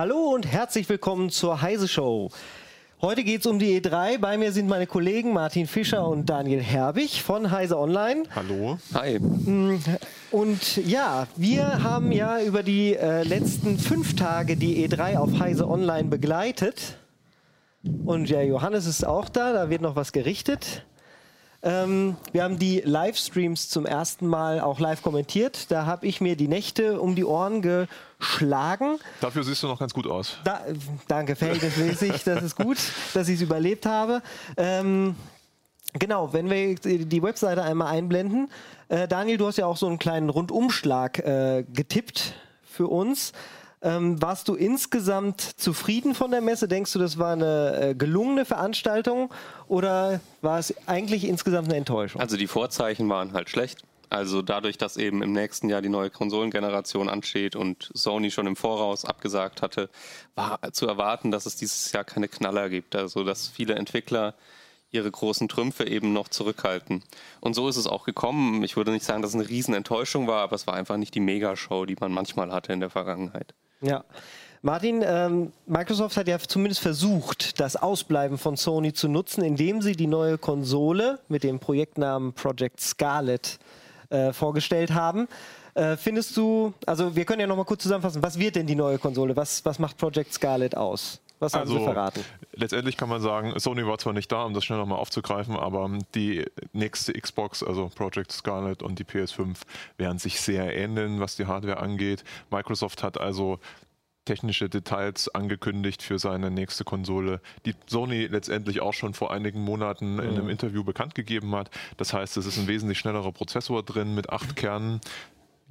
Hallo und herzlich willkommen zur Heise Show. Heute geht es um die E3. Bei mir sind meine Kollegen Martin Fischer und Daniel Herbig von Heise Online. Hallo. Hi. Und ja, wir haben ja über die äh, letzten fünf Tage die E3 auf Heise Online begleitet. Und ja, Johannes ist auch da, da wird noch was gerichtet. Ähm, wir haben die Livestreams zum ersten Mal auch live kommentiert. Da habe ich mir die Nächte um die Ohren geschlagen. Dafür siehst du noch ganz gut aus. Da, danke, verhältnismäßig. das ist gut, dass ich es überlebt habe. Ähm, genau, wenn wir die Webseite einmal einblenden. Äh, Daniel, du hast ja auch so einen kleinen Rundumschlag äh, getippt für uns. Ähm, warst du insgesamt zufrieden von der Messe? Denkst du, das war eine äh, gelungene Veranstaltung oder war es eigentlich insgesamt eine Enttäuschung? Also die Vorzeichen waren halt schlecht. Also dadurch, dass eben im nächsten Jahr die neue Konsolengeneration ansteht und Sony schon im Voraus abgesagt hatte, war zu erwarten, dass es dieses Jahr keine Knaller gibt. Also dass viele Entwickler ihre großen Trümpfe eben noch zurückhalten. Und so ist es auch gekommen. Ich würde nicht sagen, dass es eine Riesenenttäuschung war, aber es war einfach nicht die Megashow, die man manchmal hatte in der Vergangenheit. Ja. Martin, ähm, Microsoft hat ja zumindest versucht, das Ausbleiben von Sony zu nutzen, indem sie die neue Konsole mit dem Projektnamen Project Scarlet äh, vorgestellt haben. Äh, findest du, also wir können ja nochmal kurz zusammenfassen, was wird denn die neue Konsole? Was, was macht Project Scarlet aus? Was haben also, Sie verraten? Letztendlich kann man sagen, Sony war zwar nicht da, um das schnell nochmal aufzugreifen, aber die nächste Xbox, also Project Scarlet und die PS5, werden sich sehr ähneln, was die Hardware angeht. Microsoft hat also technische Details angekündigt für seine nächste Konsole, die Sony letztendlich auch schon vor einigen Monaten mhm. in einem Interview bekannt gegeben hat. Das heißt, es ist ein wesentlich schnellerer Prozessor drin mit acht Kernen.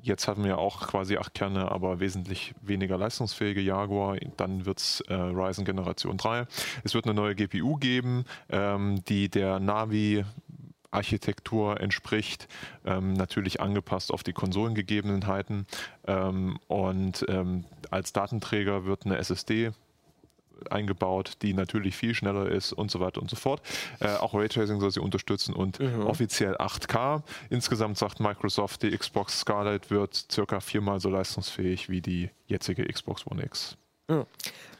Jetzt haben wir auch quasi acht Kerne, aber wesentlich weniger leistungsfähige Jaguar. Dann wird es äh, Ryzen Generation 3. Es wird eine neue GPU geben, ähm, die der Navi Architektur entspricht, ähm, natürlich angepasst auf die Konsolengegebenheiten. Ähm, und ähm, als Datenträger wird eine SSD eingebaut, die natürlich viel schneller ist und so weiter und so fort. Äh, auch Raytracing soll sie unterstützen und mhm. offiziell 8K. Insgesamt sagt Microsoft, die Xbox Scarlett wird circa viermal so leistungsfähig wie die jetzige Xbox One X. Mhm.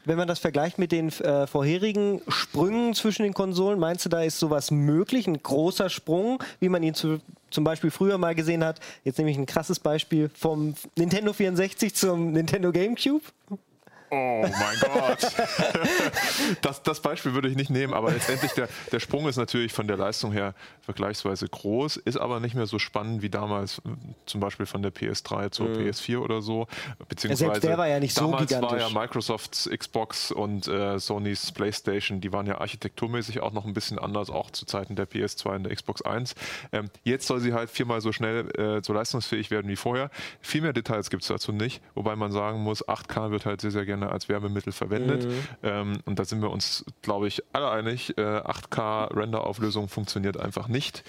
Wenn man das vergleicht mit den äh, vorherigen Sprüngen zwischen den Konsolen, meinst du, da ist sowas möglich? Ein großer Sprung, wie man ihn zu, zum Beispiel früher mal gesehen hat? Jetzt nehme ich ein krasses Beispiel vom Nintendo 64 zum Nintendo GameCube. Oh mein Gott. das, das Beispiel würde ich nicht nehmen, aber letztendlich der, der Sprung ist natürlich von der Leistung her vergleichsweise groß, ist aber nicht mehr so spannend wie damals zum Beispiel von der PS3 zur mhm. PS4 oder so. Beziehungsweise ja, der war ja nicht so damals gigantisch. war ja Microsofts Xbox und äh, Sonys Playstation, die waren ja architekturmäßig auch noch ein bisschen anders, auch zu Zeiten der PS2 und der Xbox 1. Ähm, jetzt soll sie halt viermal so schnell äh, so leistungsfähig werden wie vorher. Viel mehr Details gibt es dazu nicht, wobei man sagen muss, 8K wird halt sehr, sehr gerne gerne als Wärmemittel verwendet. Mhm. Ähm, und da sind wir uns, glaube ich, alle einig. Äh, 8K-Render-Auflösung funktioniert einfach nicht.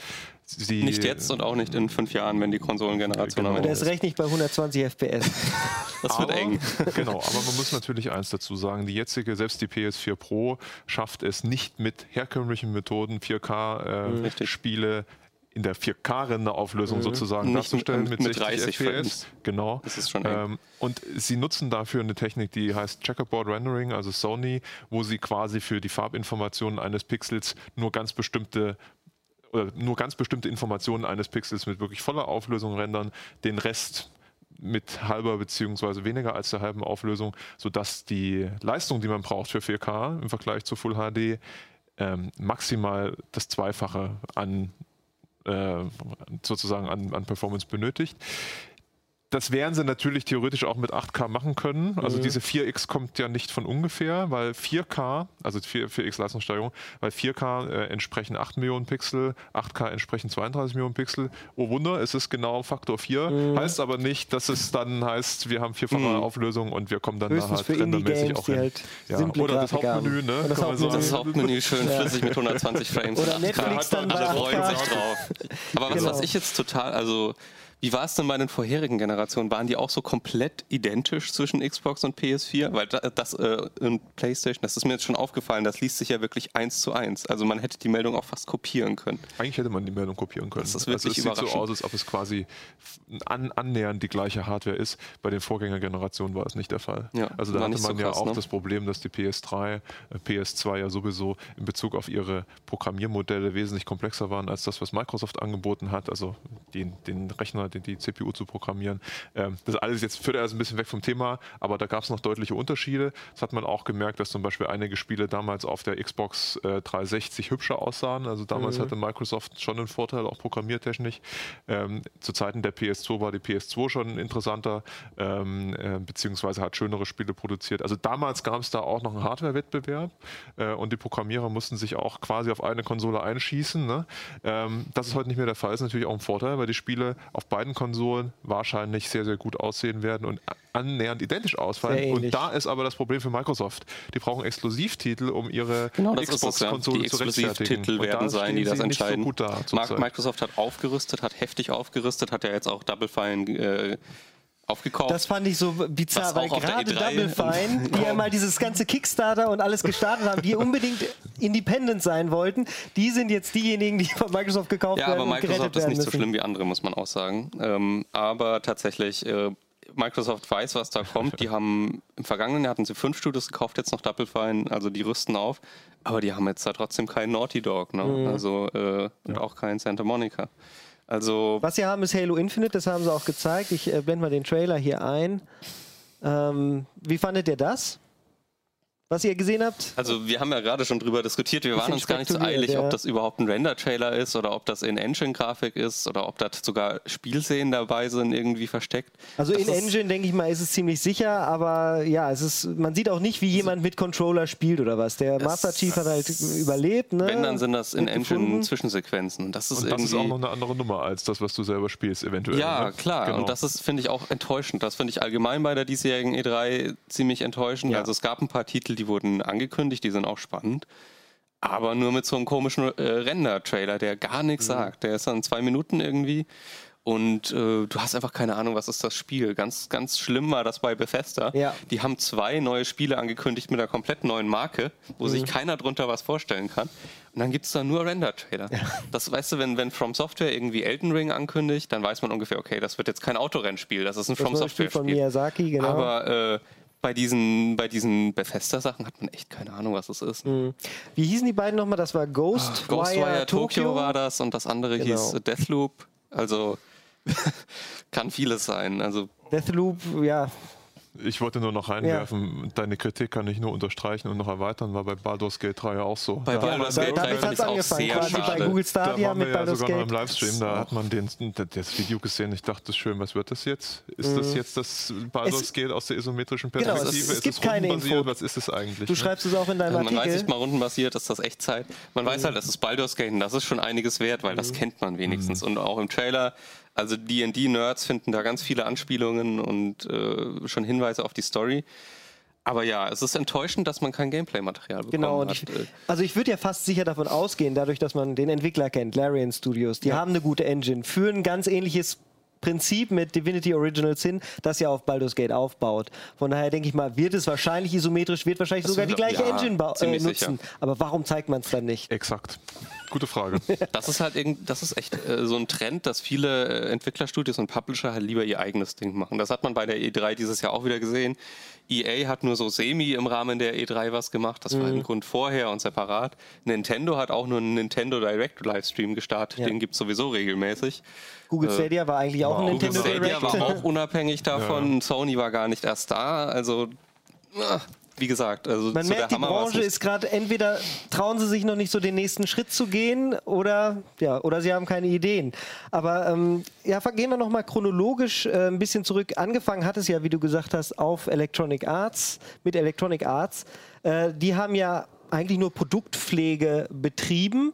Sie nicht jetzt und auch nicht in fünf Jahren, wenn die Konsolengeneration genau. am Der ist recht nicht bei 120 FPS. das wird aber, eng. Genau, aber man muss natürlich eins dazu sagen, die jetzige, selbst die PS4 Pro schafft es nicht mit herkömmlichen Methoden 4K-Spiele äh, in der 4K-Renderauflösung mhm. sozusagen Nicht darzustellen mit, mit 60 FPS. Genau. Das ist schon ähm, und sie nutzen dafür eine Technik, die heißt Checkerboard Rendering, also Sony, wo sie quasi für die Farbinformationen eines Pixels nur ganz bestimmte oder nur ganz bestimmte Informationen eines Pixels mit wirklich voller Auflösung rendern, den Rest mit halber beziehungsweise weniger als der halben Auflösung, sodass die Leistung, die man braucht für 4K im Vergleich zu Full HD, ähm, maximal das Zweifache an sozusagen an, an Performance benötigt. Das wären sie natürlich theoretisch auch mit 8K machen können. Also mhm. diese 4X kommt ja nicht von ungefähr, weil 4K, also 4, 4X Leistungssteigerung, weil 4K äh, entsprechen 8 Millionen Pixel, 8K entsprechen 32 Millionen Pixel. Oh Wunder, es ist genau Faktor 4. Mhm. Heißt aber nicht, dass es dann heißt, wir haben vierfache mhm. Auflösung und wir kommen dann Höchstens nachher rendermäßig auch hin. Halt ja. Oder das Hauptmenü, ne? Das, Hauptmenü. das Hauptmenü schön ja. flüssig mit 120 Frames. Oder Netflix dann Alle freuen sich drauf. Aber was, genau. was ich jetzt total, also Wie war es denn bei den vorherigen Generationen? Waren die auch so komplett identisch zwischen Xbox und PS4? Weil das, äh, in PlayStation, das ist mir jetzt schon aufgefallen, das liest sich ja wirklich eins zu eins. Also man hätte die Meldung auch fast kopieren können. Eigentlich hätte man die Meldung kopieren können. Das ist wirklich also es sieht so aus, als ob es quasi an, annähernd die gleiche Hardware ist. Bei den Vorgängergenerationen war es nicht der Fall. Ja, also da hatte nicht so man ja krass, auch ne? das Problem, dass die PS3, äh, PS2 ja sowieso in Bezug auf ihre Programmiermodelle wesentlich komplexer waren als das, was Microsoft angeboten hat. Also den, den Rechner, den, die CPU zu programmieren. Ähm, das alles jetzt führt erst ein bisschen weg vom Thema, aber da gab es noch deutliche Unterschiede. Das hat man auch gemerkt, dass zum Beispiel einige Spiele damals auf der Xbox äh, 360 hübscher aussahen. Also damals Mhm. hatte Microsoft schon einen Vorteil, auch programmiertechnisch. Ähm, zu Zeiten der PS2 war die PS2 schon interessanter, ähm, äh, beziehungsweise hat schönere Spiele produziert. Also damals gab es da auch noch einen Hardware-Wettbewerb äh, und die Programmierer mussten sich auch quasi auf eine Konsole einschießen. Ne? Ähm, das ist heute nicht mehr der Fall, ist natürlich auch ein Vorteil, weil die Spiele auf beiden Konsolen wahrscheinlich sehr, sehr gut aussehen werden und annähernd identisch ausfallen. Und da ist aber das Problem für Microsoft. Die brauchen Exklusivtitel, um ihre Genau, ja. Xbox-Konsole Die zu rechtfertigen. Exklusivtitel werden sein, die das so entscheiden. gut da. Microsoft hat aufgerüstet, hat heftig aufgerüstet, hat ja jetzt auch Double Fine äh, aufgekauft. Das fand ich so bizarr, weil gerade E3 Double Fine, die ja mal dieses ganze Kickstarter und alles gestartet haben, die unbedingt independent sein wollten, die sind jetzt diejenigen, die von Microsoft gekauft Ja, werden aber und gerettet Microsoft ist nicht so müssen. schlimm wie andere, muss man auch sagen. Ähm, aber tatsächlich, äh, Microsoft weiß, was da kommt. Die haben im vergangenen Jahr hatten sie fünf Studios gekauft, jetzt noch Double Fine, also die rüsten auf. Aber die haben jetzt da trotzdem keinen Naughty Dog, ne? Mhm. Also äh, und auch keinen Santa Monica. Also Was sie haben, ist Halo Infinite, das haben sie auch gezeigt. Ich äh, blende mal den Trailer hier ein. Ähm, wie fandet ihr das? Was ihr gesehen habt? Also wir haben ja gerade schon drüber diskutiert, wir waren uns gar nicht so eilig, ja. ob das überhaupt ein Render-Trailer ist oder ob das in Engine-Grafik ist oder ob da sogar Spielszenen dabei sind, irgendwie versteckt. Also Das in Engine, denke ich mal, ist es ziemlich sicher, aber ja, es ist, man sieht auch nicht, wie jemand mit Controller spielt oder was. Der Master Chief hat halt überlebt. Ne? Wenn, dann sind das in Engine. Zwischensequenzen. Und das ist Und das ist auch noch eine andere Nummer als das, was du selber spielst, eventuell. Ja, ne? klar. Genau. Und das ist, finde ich, auch enttäuschend. Das finde ich allgemein bei der diesjährigen E3 ziemlich enttäuschend. Ja. Also es gab ein paar Titel, die wurden angekündigt, die sind auch spannend. Aber nur mit so einem komischen äh, Render-Trailer, der gar nichts Mhm. sagt. Der ist dann zwei Minuten irgendwie. Und äh, du hast einfach keine Ahnung, was ist das Spiel. Ganz, ganz schlimm war das bei Bethesda. Ja. Die haben zwei neue Spiele angekündigt mit einer komplett neuen Marke, wo Mhm. sich keiner drunter was vorstellen kann. Und dann gibt es da nur Render-Trailer. Das weißt du, wenn, wenn From Software irgendwie Elden Ring ankündigt, dann weiß man ungefähr, okay, das wird jetzt kein Autorennspiel, das ist ein Das From neue Spiel von Software-Spiel. Miyazaki, genau. Aber äh, bei diesen, bei diesen Bethesda-Sachen hat man echt keine Ahnung, was es ist. Wie hießen die beiden nochmal? Das war Ghost Ghostwire Tokyo Tokyo war das und das andere Genau. hieß Deathloop. Also kann vieles sein. Also Deathloop, ja. Ich wollte nur noch reinwerfen, deine Kritik kann ich nur unterstreichen und noch erweitern, war bei Baldur's Gate 3 ja auch so. Bei da, Baldur's Da, Gate 3 damit finde hat ich es auch angefangen, sehr quasi bei schade. Google da Stadia waren wir mit ja Baldur's sogar noch im Gate. Livestream, da hat man den, das Video gesehen. Ich dachte, schön, was wird das jetzt? Ist das jetzt das Baldur's Mhm. Es- Gate aus der isometrischen Genau, Perspektive? es- es ist gibt es keine rundenbasiert? Info. Was ist es eigentlich? Du ne? schreibst es auch in deinem Also man weiß Artikel. nicht mal rundenbasiert, ist das echt Zeit. Man weiß halt, das ist Baldur's Gate und das ist schon einiges wert, weil Mhm. das kennt man wenigstens. Und auch im Trailer, also D&D-Nerds finden da ganz viele Anspielungen und äh, schon Hinweise auf die Story. Aber ja, es ist enttäuschend, dass man kein Gameplay-Material bekommen Genau, und hat. ich, Äh, also ich würde ja fast sicher davon ausgehen, dadurch, dass man den Entwickler kennt, Larian Studios, die haben eine gute Engine, für ein ganz ähnliches Prinzip mit Divinity Original Sin, das ja auf Baldur's Gate aufbaut. Von daher denke ich mal, wird es wahrscheinlich isometrisch, wird wahrscheinlich sogar die gleiche ja, Engine äh, nutzen. Aber warum zeigt man es dann nicht? Exakt. Gute Frage. Das ist halt irgend, das ist echt äh, so ein Trend, dass viele äh, Entwicklerstudios und Publisher halt lieber ihr eigenes Ding machen. Das hat man bei der E3 dieses Jahr auch wieder gesehen. EA hat nur so semi im Rahmen der E3 was gemacht. Das war Mhm. im Grund vorher und separat. Nintendo hat auch nur einen Nintendo Direct Livestream gestartet. Ja. Den gibt es sowieso regelmäßig. Google Stadia war eigentlich auch ein Google Nintendo Stadia Direct. war auch unabhängig davon. Sony war gar nicht erst da. Also, ah, wie gesagt, also Man merkt, der die Hammer Branche ist gerade entweder trauen sie sich noch nicht so den nächsten Schritt zu gehen oder ja oder sie haben keine Ideen. Aber ähm, ja, gehen wir noch mal chronologisch äh, ein bisschen zurück. Angefangen hat es ja, wie du gesagt hast, auf Electronic Arts mit Electronic Arts. Äh, die haben ja eigentlich nur Produktpflege betrieben,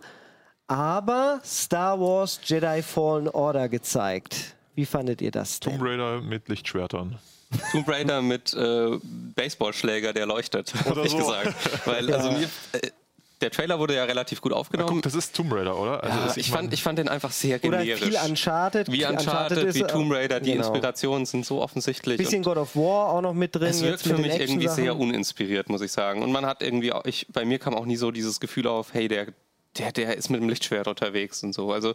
aber Star Wars Jedi Fallen Order gezeigt. Wie fandet ihr das Tomb denn? Raider mit Lichtschwertern. Tomb Raider mit äh, Baseballschläger, der leuchtet, Oder hab ich so. gesagt. Weil, also mir, äh, der Trailer wurde ja relativ gut aufgenommen. Guck, das ist Tomb Raider, oder? Also ja, ich, fand, ich fand den einfach sehr Oder generisch. viel Uncharted. wie Uncharted, ist, wie Tomb Raider, die genau. Inspirationen sind so offensichtlich. Bisschen God of War auch noch mit drin. es wirkt für mich irgendwie sehr uninspiriert, muss ich sagen. Und man hat irgendwie, auch, ich, bei mir kam auch nie so dieses Gefühl auf, hey, der, der, der ist mit dem Lichtschwert unterwegs und so. Also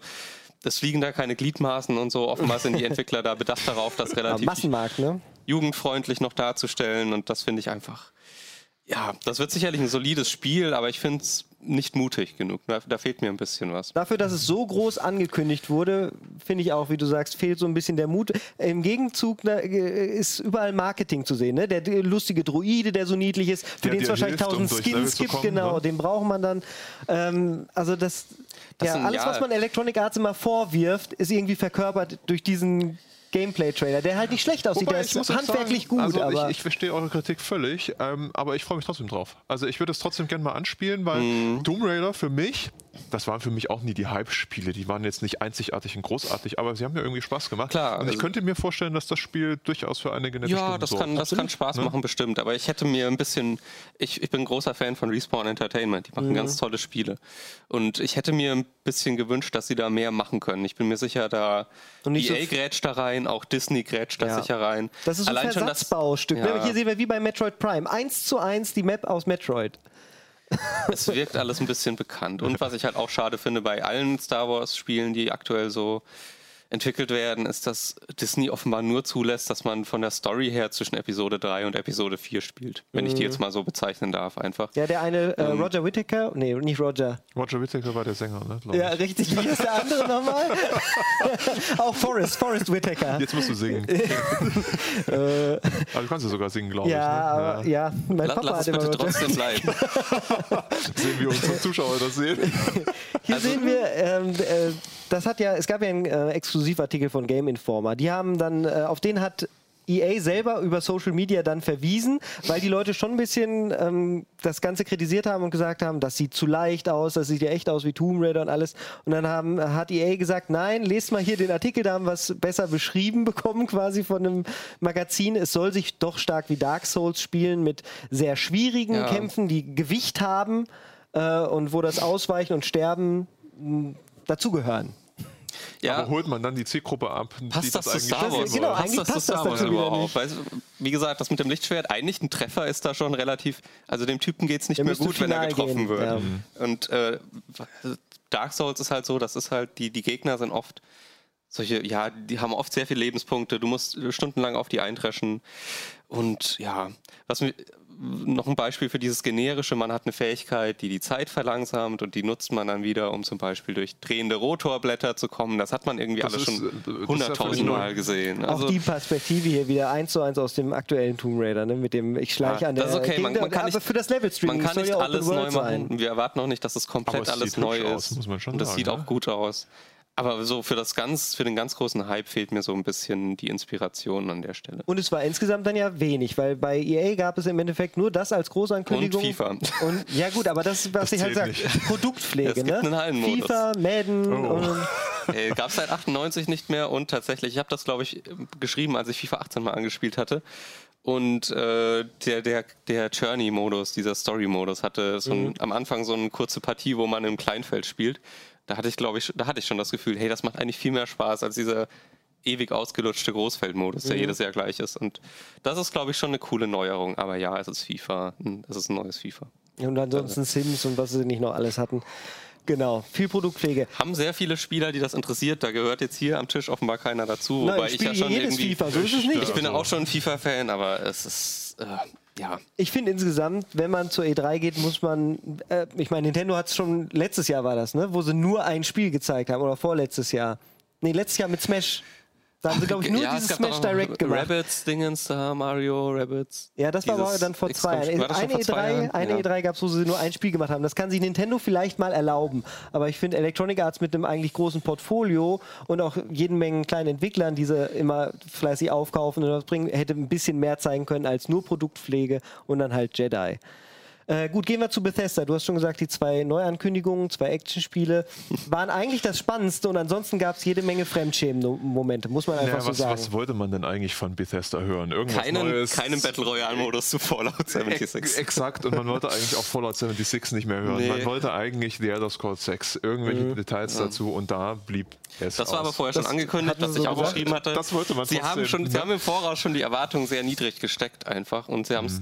es fliegen da keine Gliedmaßen und so. Offenbar sind die Entwickler da bedacht darauf, das relativ Massenmarkt, ne? jugendfreundlich noch darzustellen. Und das finde ich einfach, ja, das wird sicherlich ein solides Spiel, aber ich finde es nicht mutig genug. Da, da fehlt mir ein bisschen was. Dafür, dass es so groß angekündigt wurde, finde ich auch, wie du sagst, fehlt so ein bisschen der Mut. Im Gegenzug ne, ist überall Marketing zu sehen. Ne? Der, der lustige Druide, der so niedlich ist, für Der den es wahrscheinlich hilft, um tausend Level Skins gibt, kommen, genau, ne? den braucht man dann. Ähm, also das, Das ja, sind- alles, ja. was man Electronic Arts immer vorwirft, ist irgendwie verkörpert durch diesen Gameplay-Trailer, der halt nicht schlecht aussieht. Wobei, der ist handwerklich sagen, gut, also aber ich, ich verstehe eure Kritik völlig, ähm, aber ich freue mich trotzdem drauf. Also ich würde es trotzdem gerne mal anspielen, weil Mhm. Tomb Raider für mich, das waren für mich auch nie die Hype-Spiele. Die waren jetzt nicht einzigartig und großartig, aber sie haben mir irgendwie Spaß gemacht. Klar, Und ich also- könnte mir vorstellen, dass das Spiel durchaus für einige nette Ja, Stunden das sorgt. kann, das kann Spaß Ne? machen, bestimmt. Aber ich hätte mir ein bisschen, ich, ich bin ein großer Fan von Respawn Entertainment. Die machen Mhm. ganz tolle Spiele. Und ich hätte mir ein bisschen gewünscht, dass sie da mehr machen können. Ich bin mir sicher, da Und nicht so EA f- grätscht da rein, auch Disney grätscht da Ja. sicher rein. das ist ein Allein schon das- Versatzbaustück. ne? Ja. Hier sehen wir wie bei Metroid Prime. Eins zu eins die Map aus Metroid. Es wirkt alles ein bisschen bekannt. Und was ich halt auch schade finde bei allen Star Wars-Spielen, die aktuell so entwickelt werden, ist, dass Disney offenbar nur zulässt, dass man von der Story her zwischen Episode 3 und Episode 4 spielt. Wenn ich die jetzt mal so bezeichnen darf, einfach. Ja, der eine äh, Ähm. Roger Whittaker, nee, nicht Roger. Roger Whittaker war der Sänger, ne? glaub Ja, ich. richtig. Wie ist der andere nochmal? Auch Forrest, Forrest Whitaker. Jetzt musst du singen. aber du kannst ja sogar singen, glaube Ja, ich. aber Ne? ja, mein La- Papa Lass hat es immer bitte trotzdem bleiben. Sehen wir unsere Zuschauer das sehen. Hier Also- sehen wir, ähm, äh, das hat ja, es gab ja einen äh, Exklusivartikel von Game Informer. Die haben dann, äh, auf den hat EA selber über Social Media dann verwiesen, weil die Leute schon ein bisschen ähm, das Ganze kritisiert haben und gesagt haben, das sieht zu leicht aus, das sieht ja echt aus wie Tomb Raider und alles. Und dann haben, hat EA gesagt, nein, lest mal hier den Artikel, da haben wir es besser beschrieben bekommen quasi von einem Magazin. Es soll sich doch stark wie Dark Souls spielen mit sehr schwierigen Ja. Kämpfen, die Gewicht haben äh, und wo das Ausweichen und Sterben mh, dazugehören. Ja, Aber holt man dann die Zielgruppe ab, die Passt das, zu eigentlich Star Wars? genau, passt eigentlich das zu passt das Star Wars dazu wieder überhaupt? Weil, wie gesagt, das mit dem Lichtschwert, eigentlich ein Treffer ist da schon relativ, also dem Typen geht es nicht Der mehr gut, wenn er getroffen gehen, wird. ja. Und äh, Dark Souls ist halt so, das ist halt, die, die Gegner sind oft solche, ja, die haben oft sehr viele Lebenspunkte, du musst stundenlang auf die eindreschen. Und ja, was mir noch ein Beispiel für dieses generische, man hat eine Fähigkeit, die die Zeit verlangsamt und die nutzt man dann wieder, um zum Beispiel durch drehende Rotorblätter zu kommen. Das hat man irgendwie Das alles ist, schon äh, ist hunderttausendmal gesehen. Also, auch die Perspektive hier wieder eins zu eins aus dem aktuellen Tomb Raider, ne? mit dem ich schleiche Ja, an der das ist okay, man- man kann aber nicht- für das Level Streaming Man kann nicht ja alles neu machen. sein. Wir erwarten auch nicht, dass es komplett Aber es alles sieht neu ist. aus, muss man schon Und das sagen, sieht ne? auch gut aus. Aber so für das ganz, für den ganz großen Hype fehlt mir so ein bisschen die Inspiration an der Stelle. Und es war insgesamt dann ja wenig, weil bei EA gab es im Endeffekt nur das als Großankündigung. Und FIFA. Und ja gut, aber das, was Das ich halt sage, Produktpflege, Es gibt ne? einen Hallenmodus. FIFA, Madden Oh. und äh, Gab es seit 98 nicht mehr und tatsächlich, ich habe das glaube ich geschrieben, als ich FIFA 18 mal angespielt hatte. Und äh, der, der, der Journey-Modus, dieser Story-Modus, hatte so ein, am Anfang so eine kurze Partie, wo man im Kleinfeld spielt. Da hatte ich, glaube ich, da hatte ich schon das Gefühl, hey, das macht eigentlich viel mehr Spaß als dieser ewig ausgelutschte Großfeldmodus, der jedes Jahr gleich ist. Und das ist, glaube ich, schon eine coole Neuerung. Aber ja, es ist FIFA. Hm, Es ist ein neues FIFA. Und ansonsten Sims und was sie nicht noch alles hatten. Genau, viel Produktpflege. Haben sehr viele Spieler, die das interessiert. Da gehört jetzt hier am Tisch offenbar keiner dazu. Nein, wobei ich ich ja schon jedes irgendwie. FIFA, so ist es nicht. Ich bin auch schon ein FIFA-Fan, aber es ist. Äh, ja. Ich finde insgesamt, wenn man zur E3 geht, muss man, äh, ich meine, Nintendo hat es schon, letztes Jahr war das, ne, wo sie nur ein Spiel gezeigt haben, oder vorletztes Jahr. Nee, letztes Jahr mit Smash. Da haben sie, glaube ich, nur ja, es dieses Smash Direct gemacht. Rabbits, Dingens da, Mario, Rabbits. Ja, das war aber dann vor zwei XCOM Jahren. Eine vor zwei E3, Jahren? eine ja. E3 gab es, wo sie nur ein Spiel gemacht haben. Das kann sich Nintendo vielleicht mal erlauben. Aber ich finde Electronic Arts mit einem eigentlich großen Portfolio und auch jeden Mengen kleinen Entwicklern, die sie immer fleißig aufkaufen und was bringen, hätte ein bisschen mehr zeigen können als nur Produktpflege und dann halt Jedi. Äh, gut, gehen wir zu Bethesda. Du hast schon gesagt, die zwei Neuankündigungen, zwei Actionspiele waren eigentlich das Spannendste und ansonsten gab es jede Menge Fremdschämen-Momente, muss man einfach Ja, so was, sagen. was wollte man denn eigentlich von Bethesda hören? Irgendwas Keinen, Neues? keinen Battle Royale-Modus zu Fallout Ex 76. exakt, und man wollte eigentlich auch Fallout 76 nicht mehr hören. Nee. Man wollte eigentlich The Elder Scrolls 6, irgendwelche Details dazu und da blieb es Das war aber vorher schon Das angekündigt, was sie ich so auch gesagt. geschrieben hatte. Das wollte man sie trotzdem, haben schon, Sie haben im Voraus schon die Erwartungen sehr niedrig gesteckt einfach und sie haben es.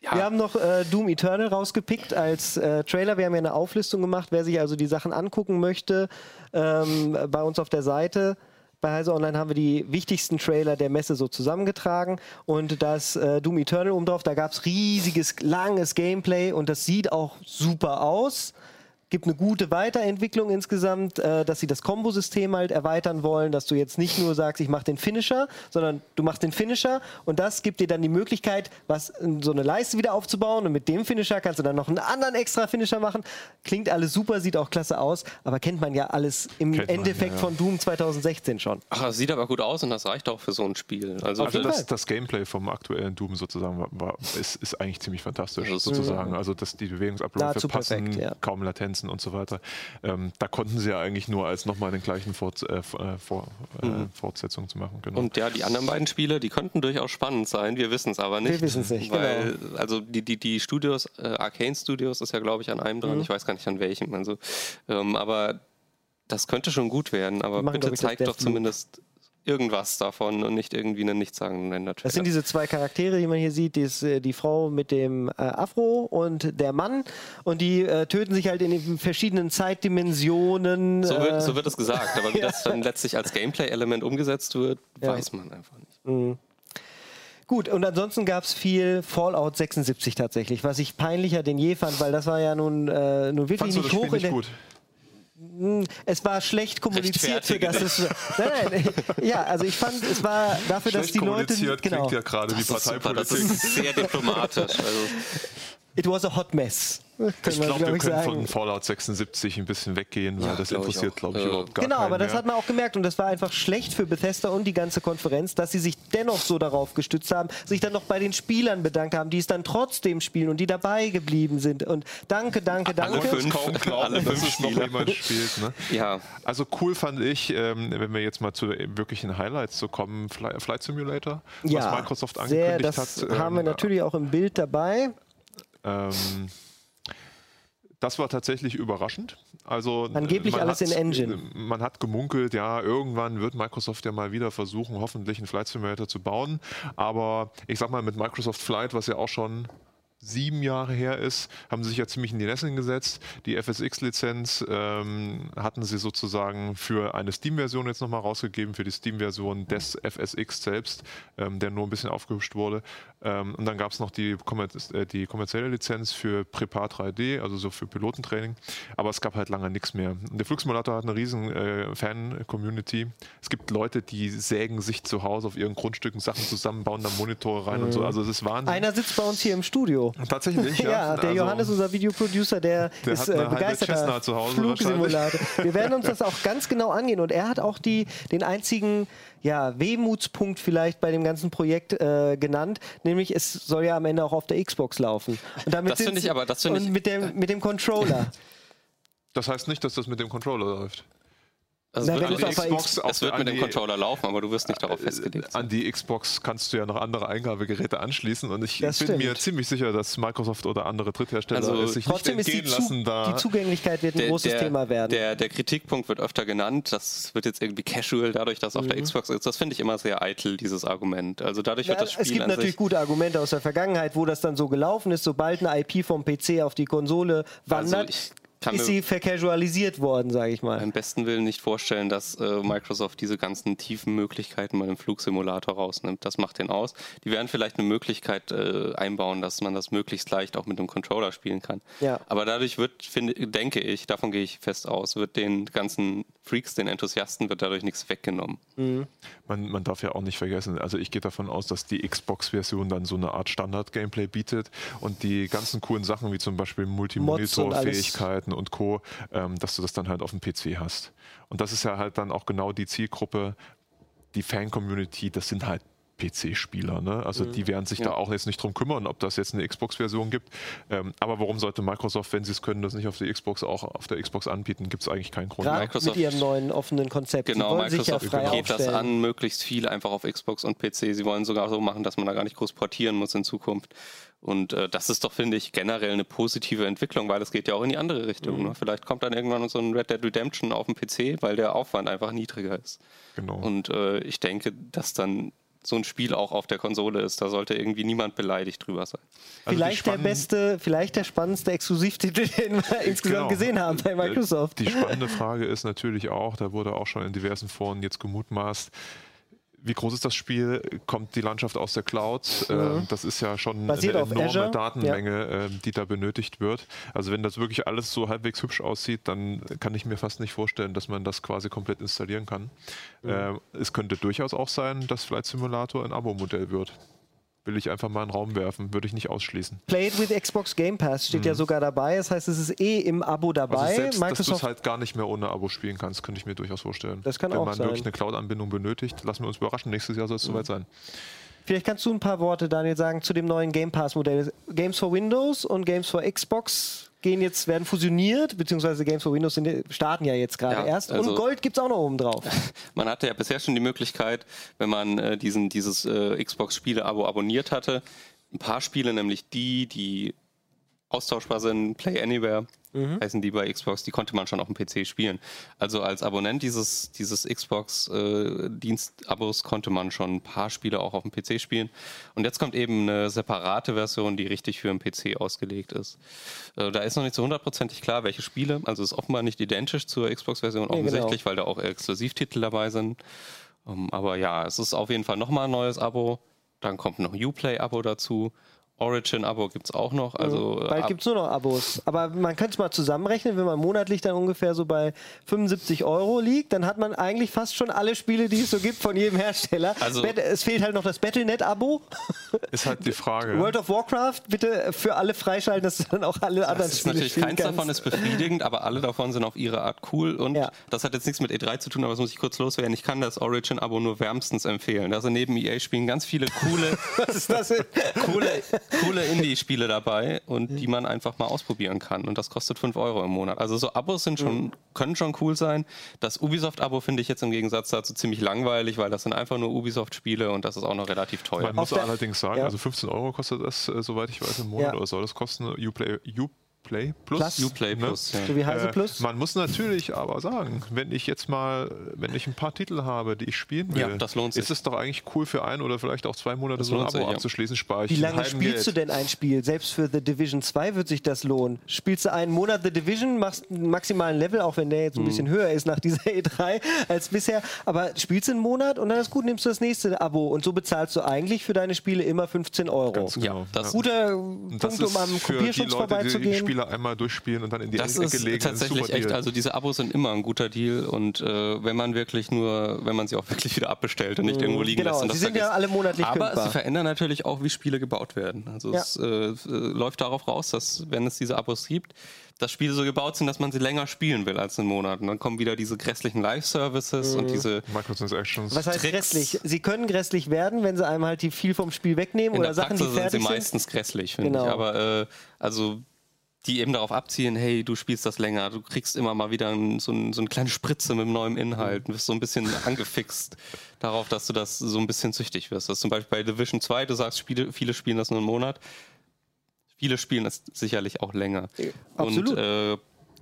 Ja, Wir haben noch äh, Doom Eternal rausgepickt als äh, Trailer. Wir haben ja eine Auflistung gemacht, wer sich also die Sachen angucken möchte. Ähm, bei uns auf der Seite. Bei Heise Online haben wir die wichtigsten Trailer der Messe so zusammengetragen. Und das äh, Doom Eternal oben drauf, da gab es riesiges, langes Gameplay und das sieht auch super aus. Gibt eine gute Weiterentwicklung insgesamt, äh, dass sie das Kombosystem halt erweitern wollen, dass du jetzt nicht nur sagst, ich mache den Finisher, sondern du machst den Finisher und das gibt dir dann die Möglichkeit, was in so eine Leiste wieder aufzubauen und mit dem Finisher kannst du dann noch einen anderen extra Finisher machen. Klingt alles super, sieht auch klasse aus, aber kennt man ja alles im Kennt man, Endeffekt ja, ja. von Doom 2016 schon. Ach, das sieht aber gut aus und das reicht auch für so ein Spiel. Also, Auf jeden Also Fall. das, das Gameplay vom aktuellen Doom sozusagen war, war, ist, ist eigentlich ziemlich fantastisch sozusagen. Also dass die Bewegungsabläufe passen, perfekt, ja. kaum Latenzen und so weiter. Ähm, da konnten sie ja eigentlich nur als nochmal den gleichen Fort, äh, äh, vor, äh, Fortsetzung zu machen. Genau. Und ja, die anderen beiden Spiele, die könnten durchaus spannend sein. Wir wissen es aber nicht. Wir wissen's nicht, genau. Weil, also die, die, die Studios, äh, Arcane Studios ist ja, glaube ich, an einem Mhm. dran. Ich weiß gar nicht an welchem. Also, ähm, aber das könnte schon gut werden. Aber machen, bitte zeigt doch zumindest irgendwas davon und nicht irgendwie einen nichtssagenden Render-Trailer. Das sind diese zwei Charaktere, die man hier sieht, die, ist, äh, die Frau mit dem äh, Afro und der Mann. Und die äh, töten sich halt in den verschiedenen Zeitdimensionen. so, äh, wird, so wird es gesagt, aber wie das dann letztlich als Gameplay-Element umgesetzt wird, Ja. weiß man einfach nicht. Gut, und ansonsten gab es viel Fallout 76 tatsächlich, was ich peinlicher denn je fand, weil das war ja nun, äh, nun wirklich Fandst du das nicht Spiel hoch in nicht der, gut? Es war schlecht kommuniziert, für das es. Nein, nein, ja, also ich fand, es war dafür, dass Schlecht die Leute. kommuniziert Genau. klingt ja gerade wie Das ist super, das Parteipolitik. ist sehr diplomatisch. Also, It was a hot mess. Können Ich wir, glaube, glaub wir können sagen. von Fallout 76 ein bisschen weggehen, weil Ja, das glaub interessiert, glaube ich, Äh, überhaupt gar Genau, keinen aber das mehr. hat man auch gemerkt und das war einfach schlecht für Bethesda und die ganze Konferenz, dass sie sich dennoch so darauf gestützt haben, sich dann noch bei den Spielern bedankt haben, die es dann trotzdem spielen und die dabei geblieben sind. Und danke, danke, danke. Alle fünf, kaum glauben, alle dass fünf es noch jemand spielt. Ne? Ja, Also cool fand ich, ähm, wenn wir jetzt mal zu wirklichen Highlights zu kommen, Fly, Flight Simulator, was Ja, Microsoft sehr, angekündigt das hat. haben wir ähm, natürlich auch im Bild dabei. Ähm, das war tatsächlich überraschend. Also Angeblich alles hat, in Engine. Man hat gemunkelt, ja, irgendwann wird Microsoft ja mal wieder versuchen, hoffentlich einen Flight Simulator zu bauen. Aber ich sag mal, mit Microsoft Flight, was ja auch schon sieben Jahre her ist, haben sie sich ja ziemlich in die Nesseln gesetzt. Die FSX-Lizenz ähm, hatten sie sozusagen für eine Steam-Version jetzt nochmal rausgegeben, für die Steam-Version des FSX selbst, ähm, der nur ein bisschen aufgehübscht wurde. Ähm, und dann gab es noch die, kommer äh, die kommerzielle Lizenz für Prepar 3D, also so für Pilotentraining. Aber es gab halt lange nichts mehr. Und der Flugsimulator hat eine riesen äh, Fan-Community. Es gibt Leute, die sägen sich zu Hause auf ihren Grundstücken Sachen zusammen, bauen da Monitore rein und so. Also es ist Wahnsinn. Einer sitzt bei uns hier im Studio. Tatsächlich, ja. Ja, der Also- Johannes, unser Videoproducer, der, Der ist äh, begeisterter Cessna zu Hause Flugsimulator. Wir werden uns das auch ganz genau angehen. Und er hat auch die, den einzigen ja, Wehmutspunkt vielleicht bei dem ganzen Projekt äh, genannt, nämlich es soll ja am Ende auch auf der Xbox laufen. Und damit Das finde sind ich aber- das finde und ich- mit dem, mit dem Controller. Das heißt nicht, dass das mit dem Controller läuft. Also Na, es wird, es mit, auf der Xbox auf es wird der- mit an dem die- Controller laufen, aber du wirst nicht darauf festgelegt sein. An die Xbox kannst du ja noch andere Eingabegeräte anschließen und ich Das bin mir stimmt. ziemlich sicher, dass Microsoft oder andere Dritthersteller Also es sich Trotzdem nicht ist die, entgehen lassen, da die Zugänglichkeit wird ein großes Thema werden. Der, der Kritikpunkt wird öfter genannt, das wird jetzt irgendwie casual, dadurch, dass auf Mhm. der Xbox ist. Das finde ich immer sehr eitel, dieses Argument. Also dadurch Ja, wird das Spiel es gibt an natürlich sich, gute Argumente aus der Vergangenheit, wo das dann so gelaufen ist. Sobald eine IP vom PC auf die Konsole wandert, Also ich kann ist sie vercasualisiert worden, sage ich mal. beim besten Willen nicht vorstellen, dass äh, Microsoft diese ganzen tiefen Möglichkeiten mal im Flugsimulator rausnimmt. Das macht den aus. Die werden vielleicht eine Möglichkeit äh, einbauen, dass man das möglichst leicht auch mit einem Controller spielen kann. Ja. Aber dadurch wird, finde, denke ich, davon gehe ich fest aus, wird den ganzen Freaks, den Enthusiasten, wird dadurch nichts weggenommen. Man, man darf ja auch nicht vergessen, also ich gehe davon aus, dass die Xbox-Version dann so eine Art Standard-Gameplay bietet und die ganzen coolen Sachen wie zum Beispiel Multimonitor-Fähigkeiten und Co., ähm, dass du das dann halt auf dem PC hast. Und das ist ja halt dann auch genau die Zielgruppe, die Fan-Community, das sind halt PC-Spieler. Ne? Also mhm. die werden sich ja. da auch jetzt nicht drum kümmern, ob das jetzt eine Xbox-Version gibt. Ähm, aber warum sollte Microsoft, wenn sie es können, das nicht auf der Xbox auch auf der Xbox anbieten? Gibt es eigentlich keinen Grund. Gerade Microsoft, mit ihrem neuen offenen Konzept. Genau, Microsoft ja geht das an, möglichst viel einfach auf Xbox und PC. Sie wollen sogar so machen, dass man da gar nicht groß portieren muss in Zukunft. Und äh, das ist doch, finde ich, generell eine positive Entwicklung, weil es geht ja auch in die andere Richtung. Mhm. Ne? Vielleicht kommt dann irgendwann so ein Red Dead Redemption auf dem PC, weil der Aufwand einfach niedriger ist. Genau. Und äh, ich denke, dass dann so ein Spiel auch auf der Konsole ist. Da sollte irgendwie niemand beleidigt drüber sein. Also vielleicht der beste, vielleicht der spannendste Exklusivtitel, den wir insgesamt genau. gesehen haben bei Microsoft. Die spannende Frage ist natürlich auch, da wurde auch schon in diversen Foren jetzt gemutmaßt, wie groß ist das Spiel? Kommt die Landschaft aus der Cloud? Mhm. das ist ja schon Basiert eine enorme Azure. Datenmenge, ja. Ähm, die da benötigt wird. Also wenn das wirklich alles so halbwegs hübsch aussieht, dann kann ich mir fast nicht vorstellen, dass man das quasi komplett installieren kann. Mhm. Ähm, es könnte durchaus auch sein, dass Flight Simulator ein Abo-Modell wird will ich einfach mal in den Raum werfen, würde ich nicht ausschließen. Play it with Xbox Game Pass steht mhm. ja sogar dabei, das heißt, es ist eh im Abo dabei. Also selbst, Microsoft dass du es halt gar nicht mehr ohne Abo spielen kannst, könnte ich mir durchaus vorstellen. Das kann Wenn auch sein. Wenn man wirklich eine Cloud-Anbindung benötigt, lassen wir uns überraschen, nächstes Jahr soll es mhm. soweit sein. Vielleicht kannst du ein paar Worte, Daniel, sagen zu dem neuen Game Pass-Modell. Games for Windows und Games for Xbox gehen jetzt, werden fusioniert, beziehungsweise Games for Windows sind, starten ja jetzt gerade ja, erst. Also und Gold gibt es auch noch oben drauf. Man hatte ja bisher schon die Möglichkeit, wenn man äh, diesen, dieses äh, Xbox-Spiele-Abo abonniert hatte, ein paar Spiele, nämlich die, die austauschbar sind, Play Anywhere, mhm. heißen die bei Xbox, die konnte man schon auf dem PC spielen. Also als Abonnent dieses, dieses Xbox-Dienstabos äh, konnte man schon ein paar Spiele auch auf dem PC spielen. Und jetzt kommt eben eine separate Version, die richtig für den PC ausgelegt ist. Äh, da ist noch nicht so hundertprozentig klar, welche Spiele, also ist offenbar nicht identisch zur Xbox-Version, nee, offensichtlich, genau. weil da auch Exklusivtitel dabei sind. Um, ähm, aber ja, es ist auf jeden Fall nochmal ein neues Abo. Dann kommt noch ein Uplay-Abo dazu. Origin-Abo gibt es auch noch. Also, Bald gibt es nur noch Abos. Aber man könnte es mal zusammenrechnen, wenn man monatlich dann ungefähr so bei 75 Euro liegt, dann hat man eigentlich fast schon alle Spiele, die es so gibt von jedem Hersteller. Also, es fehlt halt noch das Battlenet-Abo. Ist halt die Frage. World of Warcraft, bitte für alle freischalten, dass du dann auch alle das anderen ist Spiele natürlich Keins kannst. davon ist befriedigend, aber alle davon sind auf ihre Art cool. Und ja. das hat jetzt nichts mit E3 zu tun, aber das muss ich kurz loswerden. Ich kann das Origin-Abo nur wärmstens empfehlen. Da sind neben EA spielen ganz viele coole, Was ist das denn? coole coole Indie-Spiele dabei und die man einfach mal ausprobieren kann. Und das kostet 5 Euro im Monat. Also so Abos sind schon, können schon cool sein. Das Ubisoft-Abo finde ich jetzt im Gegensatz dazu ziemlich langweilig, weil das sind einfach nur Ubisoft-Spiele und das ist auch noch relativ teuer. Man muss allerdings sagen, ja. also 15 Euro kostet das, äh, soweit ich weiß, im Monat ja. oder soll das kosten? Uplay, Uplay Play Plus. Plus. Uplay ne? Plus. Ja. So wie Heise Plus. Äh, man muss natürlich aber sagen, wenn ich jetzt mal, wenn ich ein paar Titel habe, die ich spielen will, ja, das lohnt sich. ist es doch eigentlich cool für ein oder vielleicht auch zwei Monate das so ein Abo sich, abzuschließen, spare ich Wie lange spielst Geld. du denn ein Spiel? Selbst für The Division 2 wird sich das lohnen. Spielst du einen Monat The Division, machst einen maximalen Level, auch wenn der jetzt ein hm. bisschen höher ist nach dieser E3 als bisher, aber spielst du einen Monat und dann ist gut, nimmst du das nächste Abo und so bezahlst du eigentlich für deine Spiele immer 15 Euro. Ganz genau. Ja, das Guter Punkt, um am Kopierschutz vorbeizugehen. Spieler einmal durchspielen spielen und dann in die das Ecke ist legen. Tatsächlich echt, also diese Abos sind immer ein guter Deal und äh, wenn man wirklich nur, wenn man sie auch wirklich wieder abbestellt und nicht irgendwo liegen genau, lässt. Und sie sind ja alle monatlich Aber kündbar. sie verändern natürlich auch, wie Spiele gebaut werden. Also ja. es äh, läuft darauf raus, dass wenn es diese Abos gibt, dass Spiele so gebaut sind, dass man sie länger spielen will als einen Monat. Und dann kommen wieder diese grässlichen Live-Services mhm. und diese Microtransactions. Was heißt Tricks. grässlich? Sie können grässlich werden, wenn sie einem halt die viel vom Spiel wegnehmen In oder Sachen, die fertig sind. sind sie meistens grässlich, finde genau. ich. Aber äh, also die eben darauf abzielen, hey, du spielst das länger, du kriegst immer mal wieder ein, so, ein, so eine kleine Spritze mit neuem Inhalt und wirst so ein bisschen angefixt darauf, dass du das so ein bisschen süchtig wirst. Das ist zum Beispiel bei Division 2, du sagst, Spiele, viele spielen das nur einen Monat. Viele spielen das sicherlich auch länger. Absolut. Und äh,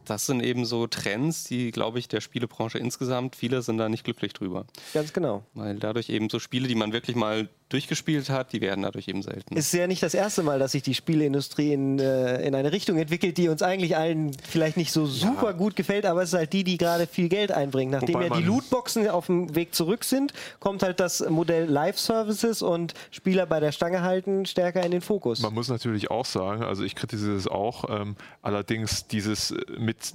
das sind eben so Trends, die, glaube ich, der Spielebranche insgesamt, viele sind da nicht glücklich drüber. Ganz genau. Weil dadurch eben so Spiele, die man wirklich mal durchgespielt hat, die werden dadurch eben selten. Es ist ja nicht das erste Mal, dass sich die Spieleindustrie in, äh, in eine Richtung entwickelt, die uns eigentlich allen vielleicht nicht so super ja. gut gefällt, aber es ist halt die, die gerade viel Geld einbringt. Nachdem Wobei ja die Lootboxen auf dem Weg zurück sind, kommt halt das Modell Live-Services und Spieler bei der Stange halten stärker in den Fokus. Man muss natürlich auch sagen, also ich kritisiere es auch, ähm, allerdings dieses mit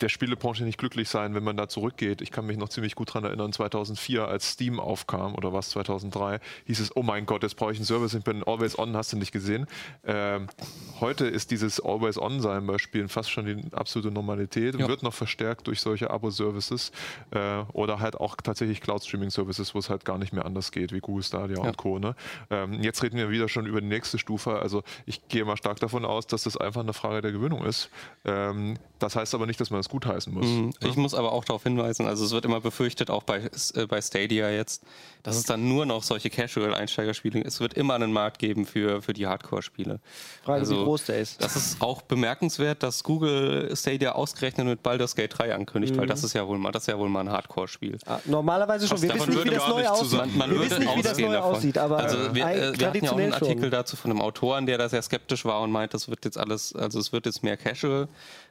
der Spielebranche nicht glücklich sein, wenn man da zurückgeht. Ich kann mich noch ziemlich gut daran erinnern, 2004, als Steam aufkam, oder was, 2003, hieß es, oh mein Gott, jetzt brauche ich einen Service, ich bin Always On, hast du nicht gesehen. Ähm, heute ist dieses Always On-Sein bei Spielen fast schon die absolute Normalität und ja. wird noch verstärkt durch solche Abo-Services äh, oder halt auch tatsächlich Cloud-Streaming-Services, wo es halt gar nicht mehr anders geht, wie Google Stadia ja. und Co. Ne? Ähm, jetzt reden wir wieder schon über die nächste Stufe. Also ich gehe mal stark davon aus, dass das einfach eine Frage der Gewöhnung ist. Ähm, das heißt aber nicht, dass man das gutheißen muss. Mhm. Ich muss aber auch darauf hinweisen, also es wird immer befürchtet, auch bei, äh, bei Stadia jetzt, dass es dann nur noch solche Casual-Einsteigerspiele Es wird immer einen Markt geben für, für die Hardcore-Spiele. Frage, also, wie groß der ist. Das ist auch bemerkenswert, dass Google Stadia ausgerechnet mit Baldur's Gate 3 ankündigt, mhm. weil das ist ja wohl mal, das ist ja wohl mal ein Hardcore-Spiel. Ah, normalerweise schon. Wir wissen nicht, wie das neu aussieht. Man, man wir wissen nicht, wie das neu aussieht, aber also wir, äh, wir hatten ja auch einen Artikel schon. dazu von einem Autoren, der da sehr skeptisch war und meint, das wird jetzt alles, also es wird jetzt mehr Casual.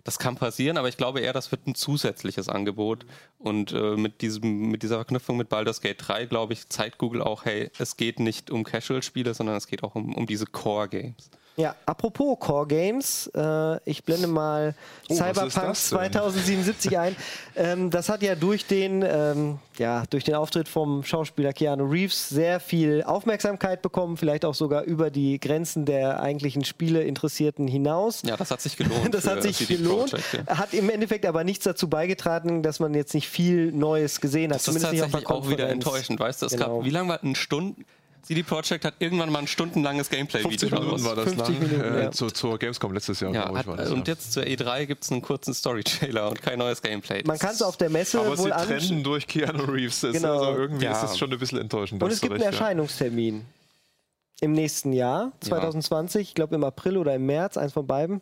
Das kann passieren, aber ich glaube eher, das wird ein zusätzliches Angebot. Und äh, mit, diesem, mit dieser Verknüpfung mit Baldur's Gate 3, glaube ich, zeigt Google auch, hey, es geht nicht um Casual-Spiele, sondern es geht auch um, um diese Core-Games. Ja, apropos Core Games, äh, ich blende mal oh, Cyberpunk 2077 ein. Ähm, das hat ja durch den, ähm, ja durch den Auftritt vom Schauspieler Keanu Reeves sehr viel Aufmerksamkeit bekommen, vielleicht auch sogar über die Grenzen der eigentlichen Spiele Interessierten hinaus. Ja, das hat sich gelohnt. das hat sich gelohnt. Project, ja. Hat im Endeffekt aber nichts dazu beigetragen, dass man jetzt nicht viel Neues gesehen hat. Das ist tatsächlich auch wieder enttäuschend, weißt du? Es genau. gab, wie lange war eine Stunde? CD Projekt hat irgendwann mal ein stundenlanges Gameplay-Video 50 Minuten war das lang, Minuten, äh, ja. zu, zur Gamescom letztes Jahr, ja, hat, das, Und ja. jetzt zur E3 gibt es einen kurzen Story-Trailer und kein neues Gameplay. Man kann es auf der Messe aber wohl sie trennen durch Keanu Reeves. Genau. Also irgendwie ja. ist es schon ein bisschen enttäuschend. Und es gibt recht, einen Erscheinungstermin im nächsten Jahr, 2020, ich glaube im April oder im März, eins von beiden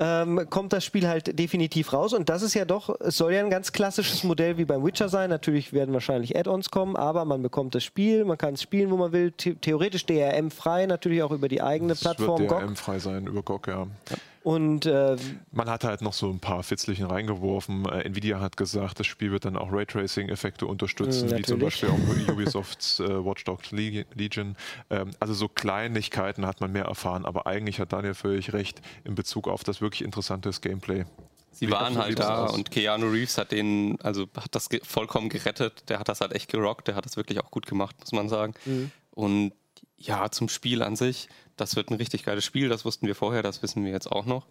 ähm, kommt das Spiel halt definitiv raus. Und das ist ja doch, es soll ja ein ganz klassisches Modell wie beim Witcher sein. Natürlich werden wahrscheinlich Add-ons kommen, aber man bekommt das Spiel, man kann es spielen, wo man will. The theoretisch DRM-frei, natürlich auch über die eigene das Plattform. Wird DRM-frei sein über GOG, ja. ja. Und äh, man hat halt noch so ein paar Fitzlichen reingeworfen. Äh, Nvidia hat gesagt, das Spiel wird dann auch Raytracing-Effekte unterstützen, mh, wie zum Beispiel auch Ubisofts äh, Watch Dogs Legion. Ähm, also so Kleinigkeiten hat man mehr erfahren, aber eigentlich hat Daniel völlig recht in Bezug auf das wirklich interessante Gameplay. Sie waren halt da und Keanu Reeves hat den, also hat das vollkommen gerettet. Der hat das halt echt gerockt, der hat das wirklich auch gut gemacht, muss man sagen. Mhm. Und ja, zum Spiel an sich das wird ein richtig geiles Spiel, das wussten wir vorher, das wissen wir jetzt auch noch.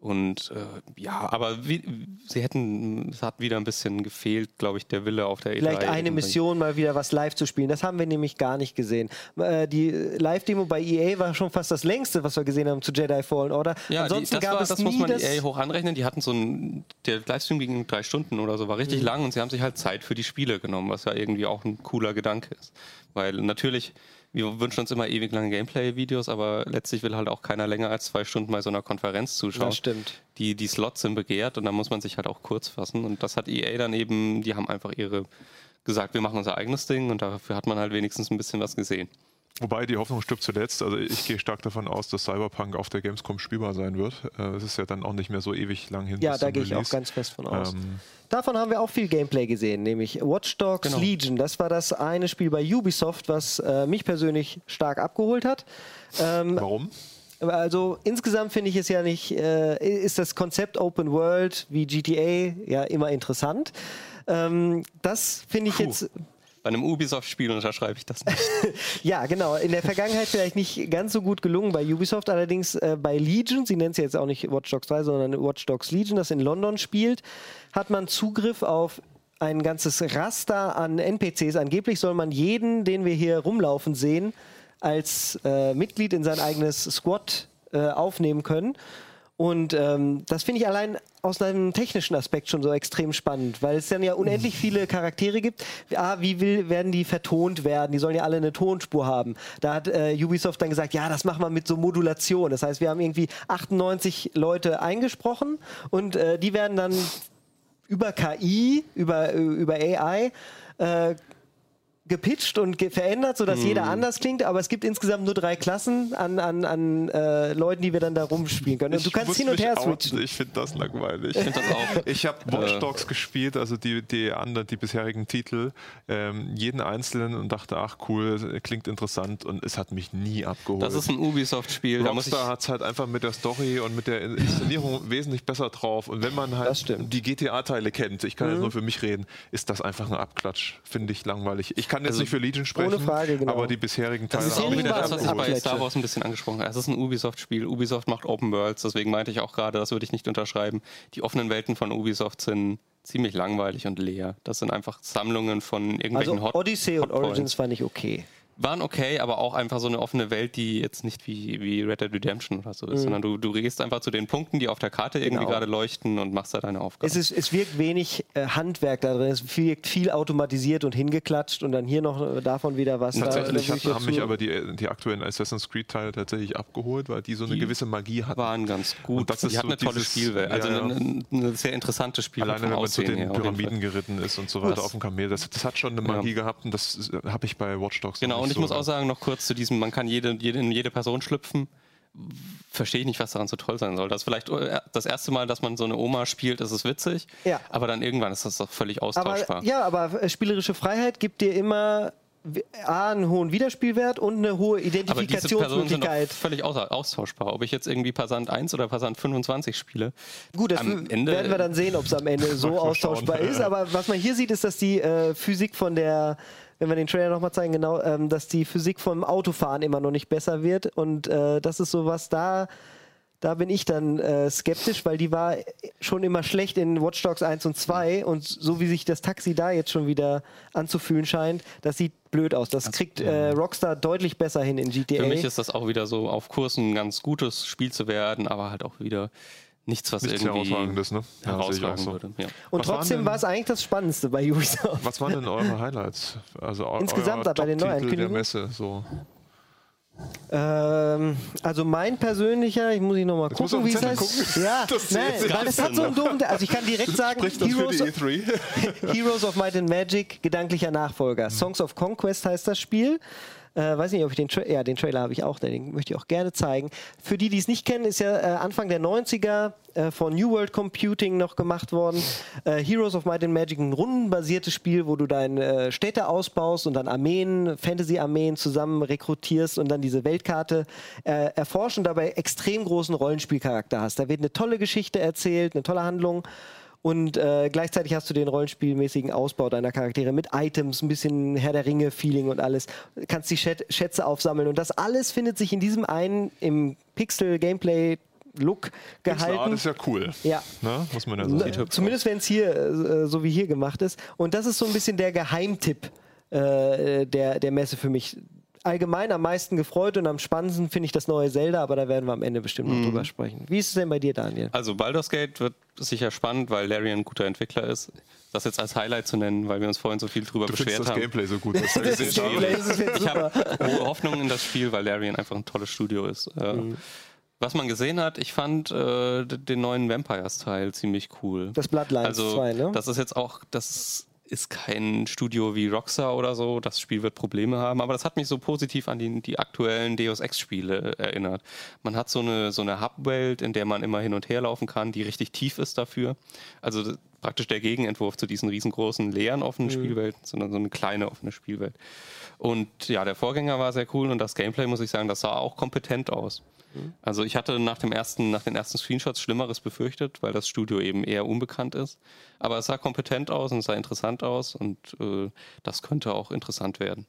Und äh, ja, aber wie, sie hätten, es hat wieder ein bisschen gefehlt, glaube ich, der Wille auf der E3. Vielleicht eine Mission, mal wieder was live zu spielen. Das haben wir nämlich gar nicht gesehen. Äh, die Live-Demo bei EA war schon fast das längste, was wir gesehen haben zu Jedi Fallen Order. Ja, Ansonsten die, das, gab war, es das muss man EA hoch anrechnen. Die hatten so ein, der Livestream ging drei Stunden oder so, war richtig mhm. lang und sie haben sich halt Zeit für die Spiele genommen, was ja irgendwie auch ein cooler Gedanke ist. Weil natürlich wir wünschen uns immer ewig lange Gameplay-Videos, aber letztlich will halt auch keiner länger als zwei Stunden bei so einer Konferenz zuschauen. Das stimmt. Die, die Slots sind begehrt und da muss man sich halt auch kurz fassen. Und das hat EA dann eben, die haben einfach ihre gesagt, wir machen unser eigenes Ding und dafür hat man halt wenigstens ein bisschen was gesehen. Wobei die Hoffnung stirbt zuletzt. Also ich gehe stark davon aus, dass Cyberpunk auf der Gamescom spielbar sein wird. Äh, es ist ja dann auch nicht mehr so ewig lang hin. Ja, da gehe ich auch ganz fest von aus. Ähm, Davon haben wir auch viel Gameplay gesehen, nämlich Watch Dogs genau. Legion. Das war das eine Spiel bei Ubisoft, was äh, mich persönlich stark abgeholt hat. Ähm, Warum? Also insgesamt finde ich es ja nicht, äh, ist das Konzept Open World wie GTA ja immer interessant. Ähm, das finde ich Puh. jetzt bei einem Ubisoft-Spiel unterschreibe ich das nicht. ja, genau. In der Vergangenheit vielleicht nicht ganz so gut gelungen bei Ubisoft, allerdings äh, bei Legion, sie nennt es jetzt auch nicht Watch Dogs 3, sondern Watch Dogs Legion, das in London spielt, hat man Zugriff auf ein ganzes Raster an NPCs. Angeblich soll man jeden, den wir hier rumlaufen sehen, als äh, Mitglied in sein eigenes Squad äh, aufnehmen können. Und ähm, das finde ich allein aus einem technischen Aspekt schon so extrem spannend, weil es dann ja unendlich mhm. viele Charaktere gibt. Ah, wie will, werden die vertont werden? Die sollen ja alle eine Tonspur haben. Da hat äh, Ubisoft dann gesagt, ja, das machen wir mit so Modulation. Das heißt, wir haben irgendwie 98 Leute eingesprochen und äh, die werden dann über KI, über, über AI, äh, gepitcht und ge verändert, sodass jeder anders klingt, aber es gibt insgesamt nur drei Klassen an, an, an äh, Leuten, die wir dann da rumspielen können. Und du kannst hin und her outen, switchen. Ich finde das langweilig. Ich finde das auch. Ich habe Watch Dogs gespielt, also die, die anderen, die bisherigen Titel, ähm, jeden einzelnen und dachte, ach cool, klingt interessant und es hat mich nie abgeholt. Das ist ein Ubisoft-Spiel. Rockstar hat es halt einfach mit der Story und mit der Inszenierung wesentlich besser drauf. Und wenn man halt. Mhm. die GTA-Teile kennt, ich kann jetzt nur für mich reden, ist das einfach ein Abklatsch. Finde ich langweilig. Ich kann jetzt Also, nicht für Legion sprechen, ohne Frage, genau. aber die bisherigen Teile Das ist auch Deswegen wieder das, was ich bei. Star Wars ein bisschen angesprochen habe. Es ist ein Ubisoft-Spiel. Ubisoft macht Open Worlds, deswegen meinte ich auch gerade, das würde ich nicht unterschreiben. Die offenen Welten von Ubisoft sind ziemlich langweilig und leer. Das sind einfach Sammlungen von irgendwelchen Also Hot Odyssey und Hotpoints. Origins fand ich okay. Waren okay, aber auch einfach so eine offene Welt, die jetzt nicht wie, wie Red Dead Redemption oder so ist, sondern du, du gehst einfach zu den Punkten, die auf der Karte irgendwie Mhm. Genau. gerade leuchten und machst da deine Aufgabe. Es, ist, es wirkt wenig äh, Handwerk da drin. Es wirkt viel automatisiert und hingeklatscht und dann hier noch äh, davon wieder was. Tatsächlich da, hat, haben mich aber die, die aktuellen Assassin's Creed-Teile tatsächlich abgeholt, weil die so eine Die gewisse Magie hatten. waren ganz gut. Und das ist die hatten so eine tolle Spielwelt. Also ja, ja. Eine, eine sehr interessante Spielwelt Alleine wenn man zu den her. Pyramiden geritten ist und so weiter Das- auf dem Kamel, das, das hat schon eine Magie gehabt und das äh, habe ich bei Watch Dogs Genau, und ich muss so auch sagen, noch kurz zu diesem, man kann jede, jede, in jede Person schlüpfen. Verstehe ich nicht, was daran so toll sein soll. Das ist vielleicht äh, das erste Mal, dass man so eine Oma spielt, ist es witzig. Ja. Aber dann irgendwann ist das doch völlig austauschbar. aber, ja, aber äh, spielerische Freiheit gibt dir immer A, einen hohen Wiederspielwert und eine hohe Identifikationsmöglichkeit. völlig austauschbar. Ob ich jetzt irgendwie Passant 1 oder Passant 25 spiele. Gut, das am Ende- werden wir dann sehen, ob es am Ende so austauschbar schauen. ist. Aber was man hier sieht, ist, dass die äh, Physik von der, wenn wir den Trailer nochmal zeigen, genau, ähm, dass die Physik vom Autofahren immer noch nicht besser wird. Und äh, das ist sowas, da, da bin ich dann äh, skeptisch, weil die war schon immer schlecht in Watch Dogs 1 und 2. Und so wie sich das Taxi da jetzt schon wieder anzufühlen scheint, das sieht blöd aus. Das kriegt äh, Rockstar deutlich besser hin in GTA. Für mich ist das auch wieder so auf Kurs ein ganz gutes Spiel zu werden, aber halt auch wieder nichts, was Nichts irgendwie Herausragendes, ne? Herausragen so. würde. Ja. und Was trotzdem war es eigentlich das Spannendste bei Ubisoft. Was waren denn eure Highlights? Also Insgesamt euer bei den Top-Titel der? Messe. So. Ähm, also mein persönlicher, ich muss ich noch mal Jetzt musst du gucken, wie es heißt. Ja, Das nein, weil das hat so einen doofen, also ich kann direkt sagen, Heroes, E E3? Heroes of Might and Magic, gedanklicher Nachfolger. Songs of Conquest heißt das Spiel. Äh, weiß nicht, ob ich den, Tra ja, den Trailer habe ich auch, den möchte ich auch gerne zeigen. Für die, die es nicht kennen, ist ja äh, Anfang der 90er äh, von New World Computing noch gemacht worden. Äh, Heroes of Might and Magic, ein rundenbasiertes Spiel, wo du deine äh, Städte ausbaust und dann Armeen, Fantasy-Armeen zusammen rekrutierst und dann diese Weltkarte äh, erforschen und dabei extrem großen Rollenspielcharakter hast. Da wird eine tolle Geschichte erzählt, eine tolle Handlung. Und äh, gleichzeitig hast du den rollenspielmäßigen Ausbau deiner Charaktere mit Items, ein bisschen Herr der Ringe-Feeling und alles. Kannst die Schät Schätze aufsammeln. Und das alles findet sich in diesem einen im Pixel-Gameplay-Look Pixel Art gehalten. ist ja cool. Ja. Ne? Muss man ja sagen. Zumindest wenn es hier äh, so wie hier gemacht ist. Und das ist so ein bisschen der Geheimtipp äh, der, der Messe für mich. Allgemein am meisten gefreut und am spannendsten finde ich das neue Zelda, aber da werden wir am Ende bestimmt noch Mhm. drüber sprechen. Wie ist es denn bei dir, Daniel? Also Baldur's Gate wird sicher spannend, weil Larry ein guter Entwickler ist. Das jetzt als Highlight zu nennen, weil wir uns vorhin so viel drüber Du beschwert das haben. Gameplay so gut. Das gesehen haben. Gameplay ist Ich habe hohe Hoffnungen in das Spiel, weil Larian einfach ein tolles Studio ist. Äh, Mhm. Was man gesehen hat, ich fand äh, den neuen Vampires-Teil ziemlich cool. Das Bloodlines also, 2, ne? Das ist jetzt auch, das ist kein Studio wie Rockstar oder so. Das Spiel wird Probleme haben, aber das hat mich so positiv an die, die aktuellen Deus Ex-Spiele erinnert. Man hat so eine, so eine Hub-Welt, in der man immer hin und her laufen kann, die richtig tief ist dafür. Also praktisch der Gegenentwurf zu diesen riesengroßen leeren offenen Spielwelten, sondern so eine kleine offene Spielwelt. Und ja, der Vorgänger war sehr cool und das Gameplay, muss ich sagen, das sah auch kompetent aus. Also ich hatte nach, dem ersten, nach den ersten Screenshots Schlimmeres befürchtet, weil das Studio eben eher unbekannt ist. Aber es sah kompetent aus und sah interessant aus und äh, das könnte auch interessant werden.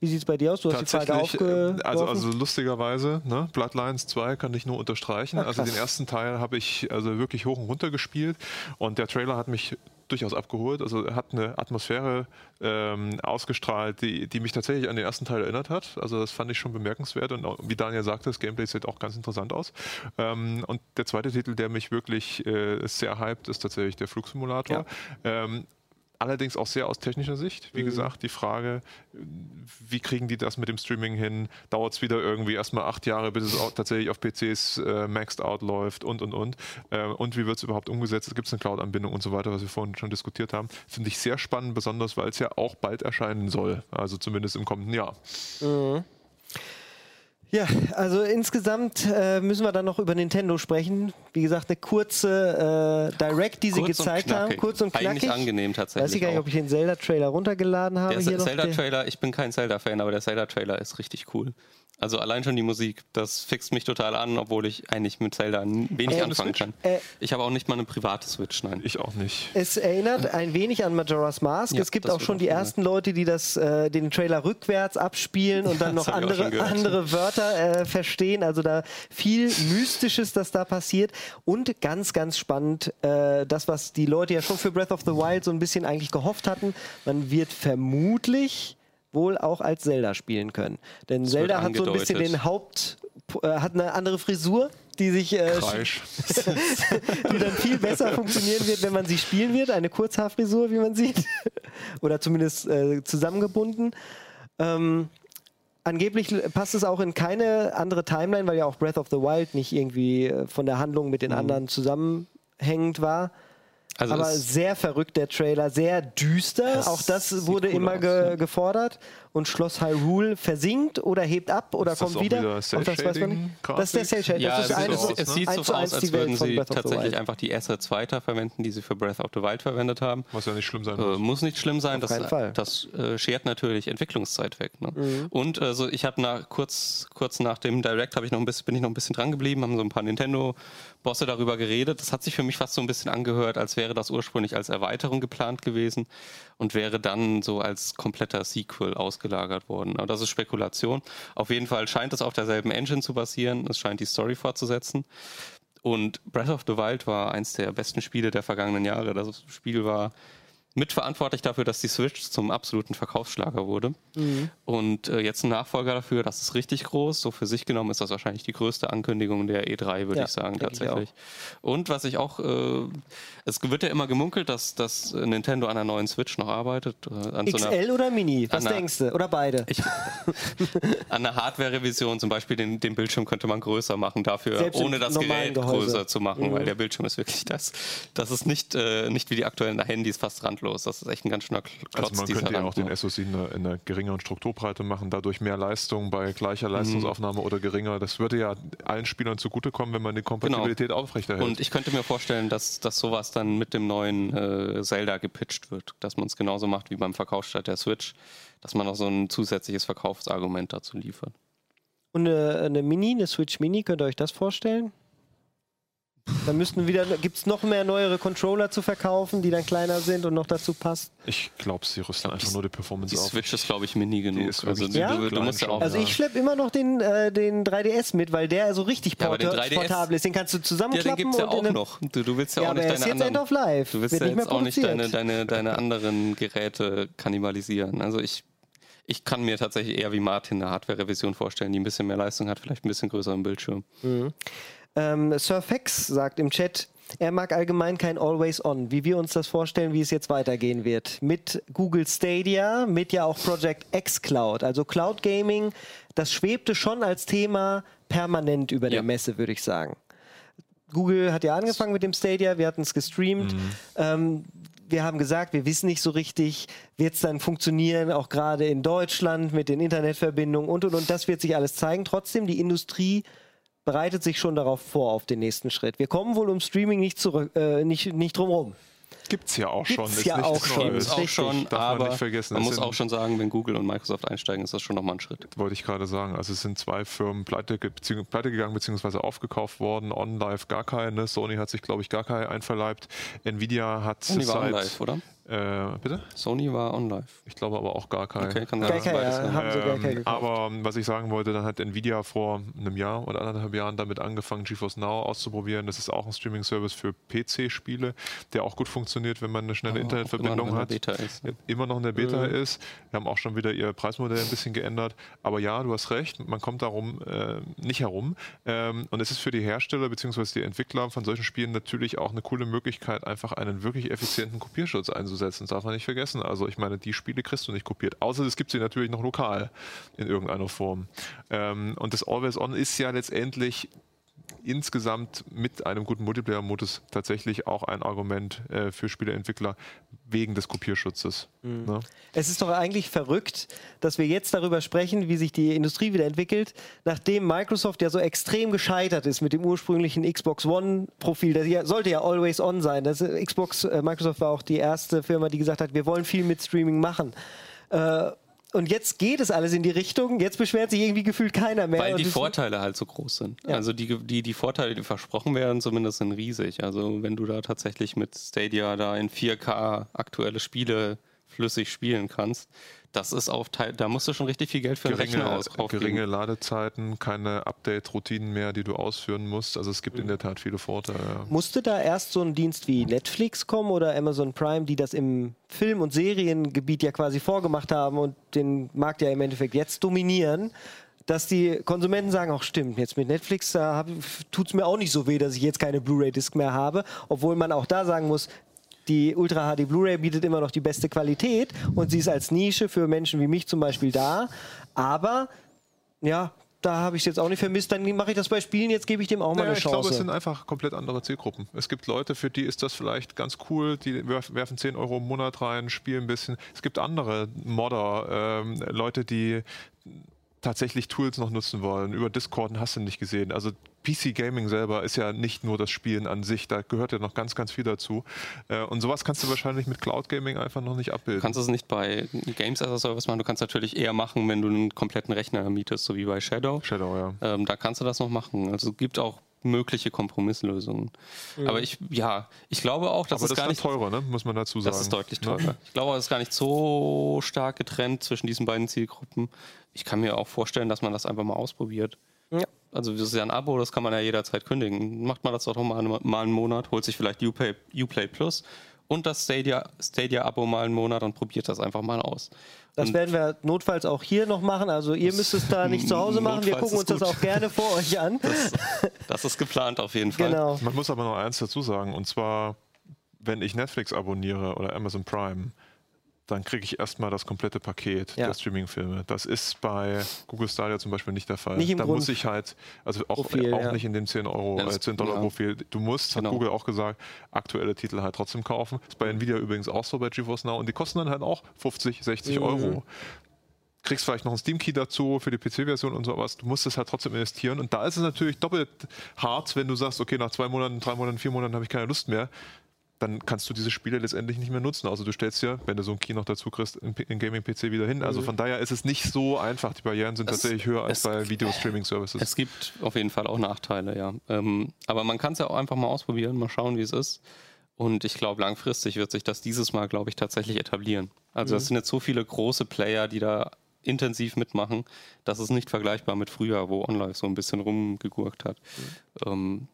Wie sieht es bei dir aus? Du hast die Frage äh, aufgeworfen. also, also lustigerweise, ne, Bloodlines 2 kann ich nur unterstreichen. also den ersten Teil habe ich also wirklich hoch und runter gespielt und der Trailer hat mich durchaus abgeholt. Also er hat eine Atmosphäre ähm, ausgestrahlt, die, die mich tatsächlich an den ersten Teil erinnert hat. Also das fand ich schon bemerkenswert und auch, wie Daniel sagte, das Gameplay sieht auch ganz interessant aus. Ähm, und der zweite Titel, der mich wirklich äh, sehr hypt, ist tatsächlich der Flugsimulator. Ähm, allerdings auch sehr aus technischer Sicht. Wie mhm. gesagt, die Frage, wie kriegen die das mit dem Streaming hin? Dauert es wieder irgendwie erstmal acht Jahre, bis es auch tatsächlich auf PCs äh, maxed out läuft und und und. Äh, und wie wird es überhaupt umgesetzt? Gibt es eine Cloud-Anbindung und so weiter, was wir vorhin schon diskutiert haben. Finde ich sehr spannend, besonders weil es ja auch bald erscheinen soll. Also zumindest im kommenden Jahr. Mhm. Ja, also insgesamt äh, müssen wir dann noch über Nintendo sprechen. Wie gesagt, eine kurze äh, Direct, die sie kurz gezeigt haben. Kurz und knackig. Eigentlich angenehm tatsächlich. Weiß ich gar nicht, ob ich den Zelda-Trailer runtergeladen habe. Der Zelda-Trailer, ich bin kein Zelda-Fan, aber der Zelda-Trailer ist richtig cool. Also allein schon die Musik, das fixt mich total an, obwohl ich eigentlich mit Zelda wenig äh, anfangen kann. Äh, ich habe auch nicht mal eine private Switch, nein. Ich auch nicht. Es erinnert ein wenig an Majora's Mask. Ja, es gibt auch schon die ersten Leute, die das, äh, den Trailer rückwärts abspielen und dann noch andere, andere Wörter äh, verstehen. Also da viel Mystisches, das da passiert. Und ganz, ganz spannend, äh, das, was die Leute ja schon für Breath of the Wild so ein bisschen eigentlich gehofft hatten. Man wird vermutlich wohl auch als Zelda spielen können. Denn das Zelda hat so ein bisschen den Haupt, äh, hat eine andere Frisur, die sich, äh, die dann viel besser funktionieren wird, wenn man sie spielen wird. Eine Kurzhaarfrisur, wie man sieht, oder zumindest äh, zusammengebunden. Ähm, angeblich passt es auch in keine andere Timeline, weil ja auch Breath of the Wild nicht irgendwie äh, von der Handlung mit den mhm. anderen zusammenhängend war. Also aber sehr verrückt der Trailer, sehr düster. Das Auch das wurde cool immer ge gefordert. Und Schloss Hyrule versinkt oder hebt ab oder ist kommt wieder. wieder auch das weiß man nicht. Das ist der Cell Shade. Ja, das ist eine, so, es sieht so aus, als würden sie tatsächlich einfach die Assets weiter verwenden, die sie für Breath of the Wild verwendet haben. Muss ja nicht schlimm sein. Äh, muss nicht schlimm sein. Auf das, das äh, schert natürlich Entwicklungszeit weg. Ne? Mhm. Und also ich habe nach, kurz, kurz nach dem Direct ich noch ein bisschen, bin ich noch ein bisschen dran geblieben, haben so ein paar Nintendo-Bosse darüber geredet. Das hat sich für mich fast so ein bisschen angehört, als wäre das ursprünglich als Erweiterung geplant gewesen und wäre dann so als kompletter Sequel ausgelagert worden. Aber das ist Spekulation. Auf jeden Fall scheint es auf derselben Engine zu basieren. Es scheint die Story fortzusetzen. Und Breath of the Wild war eins der besten Spiele der vergangenen Jahre. Das Spiel war mitverantwortlich dafür, dass die Switch zum absoluten Verkaufsschlager wurde. Mhm. Und äh, jetzt ein Nachfolger dafür, das ist richtig groß. So für sich genommen ist das wahrscheinlich die größte Ankündigung der E3, würde ja, ich sagen, tatsächlich. Ich Und was ich auch, äh, es wird ja immer gemunkelt, dass, dass Nintendo an einer neuen Switch noch arbeitet. Äh, an XL so einer, oder Mini? Was einer, denkst du? Oder beide? Ich, an einer Hardware-Revision zum Beispiel den, den Bildschirm könnte man größer machen, dafür Selbst ohne das Gerät Gehäuse. größer zu machen, mhm. weil der Bildschirm ist wirklich das. Das ist nicht, äh, nicht wie die aktuellen Handys fast randlos randlos. Das ist echt ein ganz schöner Klotz. Also man könnte ja auch den SoC in einer, in einer, geringeren Strukturbreite machen, dadurch mehr Leistung bei gleicher Leistungsaufnahme mhm. oder geringer. Das würde ja allen Spielern zugutekommen, wenn man die Kompatibilität genau. aufrechterhält. Und ich könnte mir vorstellen, dass, dass sowas dann mit dem neuen äh, Zelda gepitcht wird, dass man es genauso macht wie beim Verkaufsstart der Switch, dass man noch so ein zusätzliches Verkaufsargument dazu liefert. Und eine, eine Mini, eine Switch Mini, könnt ihr euch das vorstellen? Dann müssten wieder, gibt es noch mehr neuere Controller zu verkaufen, die dann kleiner sind und noch dazu passt. Ich glaube, sie rüsten einfach nur die Performance die auf. Die Switch ist, glaube ich, mini genug. also, ja? du, du musst ja auch, also ich schleppe immer noch den, äh, den 3DS mit, weil der so richtig porta ja, 3DS, portabel ist. Den kannst du zusammenklappen. Ja, den gibt es ja auch noch. Du, du, willst ja, ja auch nicht deine jetzt anderen, End of Life. Du willst ja jetzt auch nicht deine, deine, deine anderen Geräte kannibalisieren. Also ich ich kann mir tatsächlich eher wie Martin eine Hardware-Revision vorstellen, die ein bisschen mehr Leistung hat, vielleicht ein bisschen größeren Bildschirm. Mhm. Ähm, Surfex sagt im Chat, er mag allgemein kein Always On, wie wir uns das vorstellen, wie es jetzt weitergehen wird. Mit Google Stadia, mit ja auch Project X Cloud, also Cloud Gaming, das schwebte schon als Thema permanent über ja. der Messe, würde ich sagen. Google hat ja angefangen mit dem Stadia, wir hatten es gestreamt. Mhm. Ähm, wir haben gesagt, wir wissen nicht so richtig, wird es dann funktionieren, auch gerade in Deutschland mit den Internetverbindungen und und und. Das wird sich alles zeigen. Trotzdem, die Industrie bereitet sich schon darauf vor, auf den nächsten Schritt. Wir kommen wohl um Streaming nicht, zurück, äh, nicht, nicht drum herum. Gibt es ja auch schon. Gibt's ja auch schon. Gibt's auch schon, Darf aber man, man muss auch schon sagen, wenn Google und Microsoft einsteigen, ist das schon nochmal ein Schritt. Wollte ich gerade sagen. Also es sind zwei Firmen pleite, bezieh pleite gegangen bzw. aufgekauft worden. OnLive gar keine. Sony hat sich, glaube ich, gar keine einverleibt. Nvidia hat Sony war OnLive, oder? Äh, bitte? Sony war OnLive. Ich glaube aber auch gar kein. Okay, kann sein. Gar ja, haben sie gar ähm, aber was ich sagen wollte, dann hat Nvidia vor einem Jahr oder anderthalb Jahren damit angefangen, GeForce Now auszuprobieren. Das ist auch ein Streaming-Service für PC-Spiele, der auch gut funktioniert, wenn man eine schnelle oh, Internetverbindung hat. Ist, ne? Immer noch in der Beta mhm. ist. Wir haben auch schon wieder ihr Preismodell ein bisschen geändert. Aber ja, du hast recht, man kommt darum äh, nicht herum. Ähm, und es ist für die Hersteller bzw. die Entwickler von solchen Spielen natürlich auch eine coole Möglichkeit, einfach einen wirklich effizienten Kopierschutz einzusetzen umzusetzen. Das darf man nicht vergessen. Also ich meine, die Spiele kriegst du nicht kopiert. Außer es gibt sie natürlich noch lokal in irgendeiner Form. Ähm, und das Always On ist ja letztendlich insgesamt mit einem guten Multiplayer-Modus tatsächlich auch ein Argument äh, für Spieleentwickler wegen des Kopierschutzes. Mhm. Ne? Es ist doch eigentlich verrückt, dass wir jetzt darüber sprechen, wie sich die Industrie wieder entwickelt, nachdem Microsoft ja so extrem gescheitert ist mit dem ursprünglichen Xbox One-Profil. Das sollte ja always on sein. Das, äh, Xbox, äh, Microsoft war auch die erste Firma, die gesagt hat, wir wollen viel mit Streaming machen. Äh, und jetzt geht es alles in die Richtung, jetzt beschwert sich irgendwie gefühlt keiner mehr. Weil die Vorteile halt so groß sind. Ja. Also die, die, die Vorteile, die versprochen werden, zumindest sind riesig. Also wenn du da tatsächlich mit Stadia da in 4K aktuelle Spiele flüssig spielen kannst, das ist auf Teil, da musst du schon richtig viel Geld für geringe, den Rechner aus, Geringe Ladezeiten, keine Update-Routinen mehr, die du ausführen musst. Also es gibt mhm. in der Tat viele Vorteile. Ja. Musste da erst so ein Dienst wie Netflix kommen oder Amazon Prime, die das im Film- und Seriengebiet ja quasi vorgemacht haben und den Markt ja im Endeffekt jetzt dominieren? dass die Konsumenten sagen, auch stimmt, jetzt mit Netflix tut es mir auch nicht so weh, dass ich jetzt keine Blu-ray-Disc mehr habe, obwohl man auch da sagen muss, die Ultra HD Blu-ray bietet immer noch die beste Qualität und sie ist als Nische für Menschen wie mich zum Beispiel da. Aber ja, da habe ich es jetzt auch nicht vermisst. Dann mache ich das bei Spielen, jetzt gebe ich dem auch mal naja, eine Chance. Ich glaube, es sind einfach komplett andere Zielgruppen. Es gibt Leute, für die ist das vielleicht ganz cool, die werfen 10 Euro im Monat rein, spielen ein bisschen. Es gibt andere Modder, ähm, Leute, die tatsächlich Tools noch nutzen wollen. Über Discord hast du nicht gesehen. Also PC Gaming selber ist ja nicht nur das Spielen an sich, da gehört ja noch ganz, ganz viel dazu. Äh, und sowas kannst du wahrscheinlich mit Cloud Gaming einfach noch nicht abbilden. Du kannst es nicht bei Games as a Service machen, du kannst natürlich eher machen, wenn du einen kompletten Rechner mietest, so wie bei Shadow. Shadow, ja. Ähm, da kannst du das noch machen. Also es gibt auch mögliche Kompromisslösungen. Mhm. Aber ich, ja, ich glaube auch, dass Aber es das gar nicht teurer, ne? muss man dazu sagen. Das ist deutlich teurer. Ja. Ich glaube, es ist gar nicht so stark getrennt zwischen diesen beiden Zielgruppen. Ich kann mir auch vorstellen, dass man das einfach mal ausprobiert. Ja. Also das ist ja ein Abo, das kann man ja jederzeit kündigen. Macht man das doch mal, mal einen Monat, holt sich vielleicht Uplay, Uplay Plus und das Stadia-Abo Stadia mal einen Monat und probiert das einfach mal aus. Das und werden wir notfalls auch hier noch machen. Also ihr müsst es da nicht zu Hause machen. Wir gucken uns das auch gerne vor euch an. Das, das, ist geplant auf jeden Fall. Genau. Man muss aber noch eins dazu sagen. Und zwar, wenn ich Netflix abonniere oder Amazon Prime, dann kriege ich erstmal das komplette Paket ja. der Streaming-Filme. Das ist bei Google Stadia zum Beispiel nicht der Fall. Nicht da Grund muss ich halt, also auch, Profil, auch ja. nicht in dem 10 Euro, ja, äh, 10 Dollar Profil. Du musst, genau. hat Google auch gesagt, aktuelle Titel halt trotzdem kaufen. Das ist bei Nvidia übrigens auch so bei GeForce Now und die kosten dann halt auch 50, 60 mhm. Euro kriegst vielleicht noch einen Steam-Key dazu für die PC-Version und sowas. Du musst es halt trotzdem investieren. Und da ist es natürlich doppelt hart, wenn du sagst, okay, nach zwei Monaten, drei Monaten, vier Monaten habe ich keine Lust mehr dann kannst du diese Spiele letztendlich nicht mehr nutzen. Also du stellst ja, wenn du so ein Key noch dazu kriegst, in Gaming-PC wieder hin. Also mhm. von daher ist es nicht so einfach. Die Barrieren sind es, tatsächlich höher als bei Video-Streaming-Services. Es gibt auf jeden Fall auch Nachteile, ja. Ähm, aber man kann es ja auch einfach mal ausprobieren, mal schauen, wie es ist. Und ich glaube, langfristig wird sich das dieses Mal, glaube ich, tatsächlich etablieren. Also es mhm. sind jetzt so viele große Player, die da intensiv mitmachen. Das ist nicht vergleichbar mit früher, wo OnLive so ein bisschen rumgegurkt hat. Mhm. Ähm,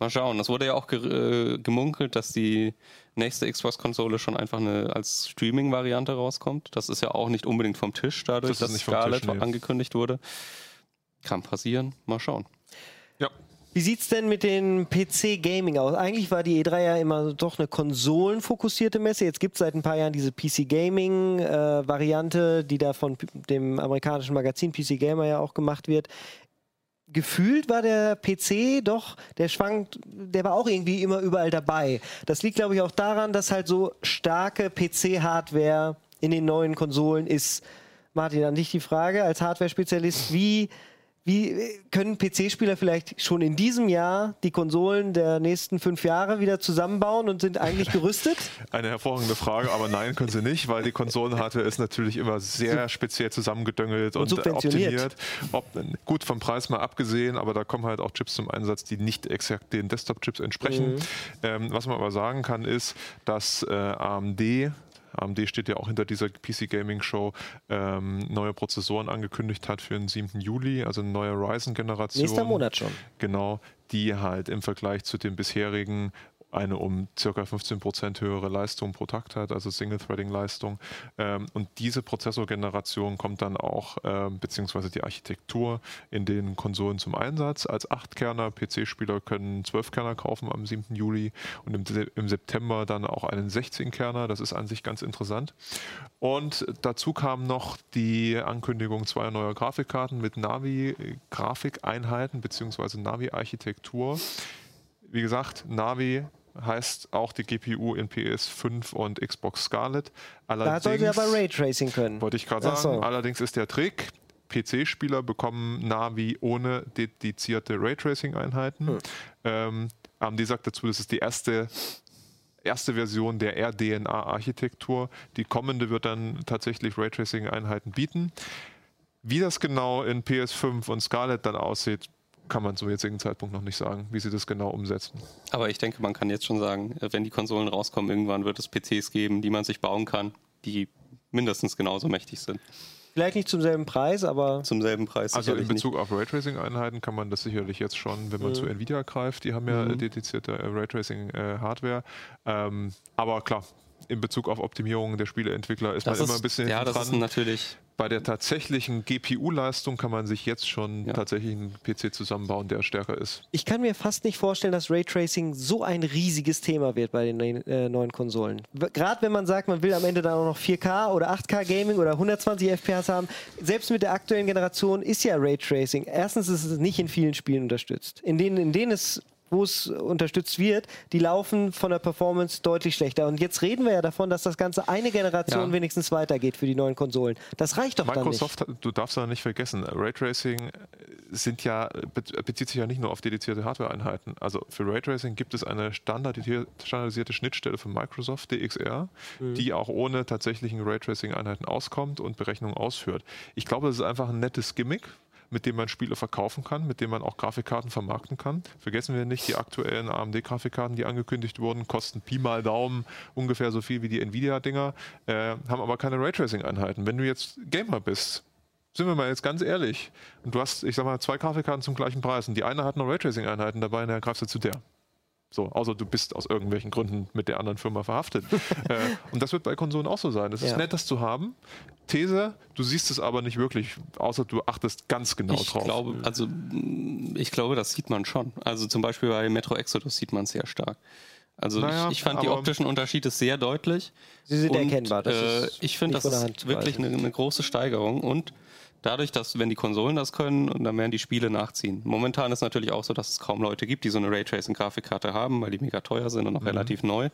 Mal schauen. Das wurde ja auch ge äh, gemunkelt, dass die nächste Xbox-Konsole schon einfach eine, als Streaming-Variante rauskommt. Das ist ja auch nicht unbedingt vom Tisch, dadurch, das dass Scarlett Tisch, nee. angekündigt wurde. Kann passieren. Mal schauen. Ja. Wie sieht es denn mit den PC-Gaming aus? Eigentlich war die E3 ja immer doch eine konsolenfokussierte Messe. Jetzt gibt es seit ein paar Jahren diese PC-Gaming-Variante, äh, die da von dem amerikanischen Magazin PC Gamer ja auch gemacht wird gefühlt war der PC doch, der schwankt, der war auch irgendwie immer überall dabei. Das liegt, glaube ich, auch daran, dass halt so starke PC-Hardware in den neuen Konsolen ist. Martin, an dich die Frage als Hardware-Spezialist, wie wie können PC-Spieler vielleicht schon in diesem Jahr die Konsolen der nächsten fünf Jahre wieder zusammenbauen und sind eigentlich gerüstet? Eine hervorragende Frage, aber nein, können sie nicht, weil die Konsolenhardware ist natürlich immer sehr speziell zusammengedöngelt und, und optimiert. Ob, gut, vom Preis mal abgesehen, aber da kommen halt auch Chips zum Einsatz, die nicht exakt den Desktop-Chips entsprechen. Mhm. Ähm, was man aber sagen kann, ist, dass äh, AMD AMD steht ja auch hinter dieser PC Gaming Show, ähm, neue Prozessoren angekündigt hat für den 7. Juli, also eine neue Ryzen-Generation. Nächster Monat schon. Genau, die halt im Vergleich zu den bisherigen eine um circa 15% höhere Leistung pro Takt hat, also Single-Threading-Leistung. Ähm, und diese Prozessorgeneration kommt dann auch, äh, beziehungsweise die Architektur in den Konsolen zum Einsatz. Als 8-Kerner, PC-Spieler können 12-Kerner kaufen am 7. Juli und im, im September dann auch einen 16-Kerner. Das ist an sich ganz interessant. Und dazu kam noch die Ankündigung zweier neuer Grafikkarten mit Navi-Grafikeinheiten beziehungsweise Navi-Architektur. Wie gesagt, Navi heißt auch die GPU in PS5 und Xbox Scarlet. Allerdings, da sollte aber Raytracing können. Wollte ich gerade sagen. So. Allerdings ist der Trick, PC-Spieler bekommen Navi ohne dedizierte Raytracing-Einheiten. Hm. Ähm, AMD sagt dazu, das ist die erste erste Version der RDNA-Architektur. Die kommende wird dann tatsächlich Raytracing-Einheiten bieten. Wie das genau in PS5 und Scarlett dann aussieht, kann man zum jetzigen Zeitpunkt noch nicht sagen, wie sie das genau umsetzen. Aber ich denke, man kann jetzt schon sagen, wenn die Konsolen rauskommen, irgendwann wird es PCs geben, die man sich bauen kann, die mindestens genauso mächtig sind. Vielleicht nicht zum selben Preis, aber. Zum selben Preis. Also in Bezug nicht. auf Raytracing-Einheiten kann man das sicherlich jetzt schon, wenn man mhm. zu Nvidia greift. Die haben ja mhm. dedizierte äh, Raytracing-Hardware. Äh, ähm, aber klar, in Bezug auf Optimierung der Spieleentwickler ist das man ist, immer ein bisschen Ja, das dran. ist natürlich bei der tatsächlichen GPU-Leistung kann man sich jetzt schon ja. tatsächlich einen PC zusammenbauen, der stärker ist. Ich kann mir fast nicht vorstellen, dass Raytracing so ein riesiges Thema wird bei den äh, neuen Konsolen. Gerade wenn man sagt, man will am Ende dann auch noch 4K oder 8K Gaming oder 120 FPS haben. Selbst mit der aktuellen Generation ist ja Raytracing. Erstens ist es nicht in vielen Spielen unterstützt. In denen, in denen es wo es unterstützt wird, die laufen von der Performance deutlich schlechter. Und jetzt reden wir ja davon, dass das Ganze eine Generation ja. wenigstens weitergeht für die neuen Konsolen. Das reicht doch Microsoft, dann nicht. du darfst da nicht vergessen, Raytracing sind ja, bezieht sich ja nicht nur auf dedizierte Hardware-Einheiten. Also für Raytracing gibt es eine standardisierte Schnittstelle von Microsoft, DXR, mhm. die auch ohne tatsächlichen Raytracing-Einheiten auskommt und Berechnungen ausführt. Ich glaube, das ist einfach ein nettes Gimmick, mit dem man Spiele verkaufen kann, mit dem man auch Grafikkarten vermarkten kann. Vergessen wir nicht, die aktuellen AMD-Grafikkarten, die angekündigt wurden, kosten Pi mal Daumen ungefähr so viel wie die Nvidia-Dinger, äh, haben aber keine Raytracing-Einheiten. Wenn du jetzt Gamer bist, sind wir mal jetzt ganz ehrlich, und du hast, ich sag mal, zwei Grafikkarten zum gleichen Preis und die eine hat noch Raytracing-Einheiten dabei, dann greifst du zu der. So, außer du bist aus irgendwelchen Gründen mit der anderen Firma verhaftet. äh, und das wird bei Konsolen auch so sein. Es ja. ist nett, das zu haben. These, du siehst es aber nicht wirklich, außer du achtest ganz genau ich drauf. Glaube, also, ich glaube, das sieht man schon. Also zum Beispiel bei Metro Exodus sieht man es sehr stark. Also naja, ich, ich, fand die optischen Unterschiede sehr deutlich. Sie sind und, erkennbar. Äh, ich finde, das ist wirklich eine, eine, große Steigerung und dadurch, dass wenn die Konsolen das können, und dann werden die Spiele nachziehen. Momentan ist natürlich auch so, dass es kaum Leute gibt, die so eine Raytracing-Grafikkarte haben, weil die mega teuer sind und noch mhm. relativ neu.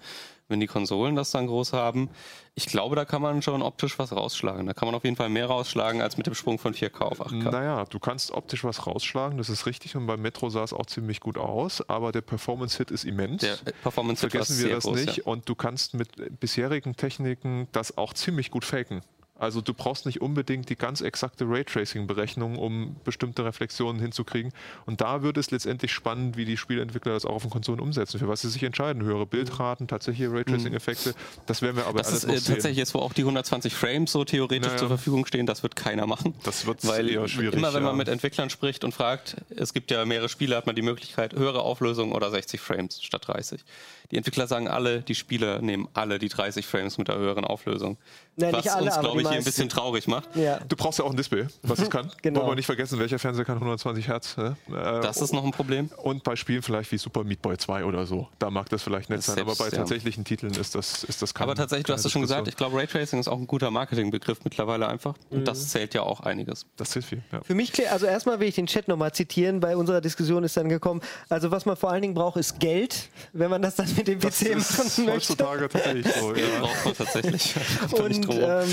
Wenn die Konsolen das dann groß haben, ich glaube, da kann man schon optisch was rausschlagen. Da kann man auf jeden Fall mehr rausschlagen als mit dem Sprung von 4K auf 8K. Naja, du kannst optisch was rausschlagen, das ist richtig. Und beim Metro sah es auch ziemlich gut aus, aber der Performance-Hit ist immens. Der Performance-Hit Vergessen wir das groß, nicht. Ja. Und du kannst mit bisherigen Techniken das auch ziemlich gut faken. Also du brauchst nicht unbedingt die ganz exakte Raytracing-Berechnung, um bestimmte Reflexionen hinzukriegen. Und da wird es letztendlich spannend, wie die Spielentwickler das auch auf den Konsolen umsetzen, für was sie sich entscheiden. Höhere Bildraten, tatsächliche Raytracing-Effekte, das werden wir aber das alles ist, noch äh, sehen. Tatsächlich jetzt, wo auch die 120 Frames so theoretisch naja. zur Verfügung stehen, das wird keiner machen. Das wird Weil eher schwierig. Immer wenn man ja. mit Entwicklern spricht und fragt, es gibt ja mehrere Spiele, hat man die Möglichkeit, höhere Auflösung oder 60 Frames statt 30. Die Entwickler sagen alle, die Spieler nehmen alle die 30 Frames mit der höheren Auflösung. Nein, was alle, uns, glaube ich, hier ein bisschen traurig macht. Ja. Du brauchst ja auch ein Display, was es kann. genau. Wollen wir nicht vergessen, welcher Fernseher kann 120 Hertz. Ne? Äh, das ist noch ein Problem. Und bei Spielen vielleicht wie Super Meat Boy 2 oder so. Da mag das vielleicht nett sein, aber bei ja. tatsächlichen Titeln ist das, ist das kein, Aber tatsächlich, du hast es schon gesagt, ich glaube, Raytracing ist auch ein guter Marketingbegriff mittlerweile einfach. Und mhm. das zählt ja auch einiges. Das zählt viel, ja. Für mich, also erstmal will ich den Chat nochmal zitieren. Bei unserer Diskussion ist dann gekommen, also was man vor allen Dingen braucht, ist Geld, wenn man das dann mit dem PC machen möchte. Heutzutage tatsächlich so, ja. braucht man tatsächlich. Und ähm,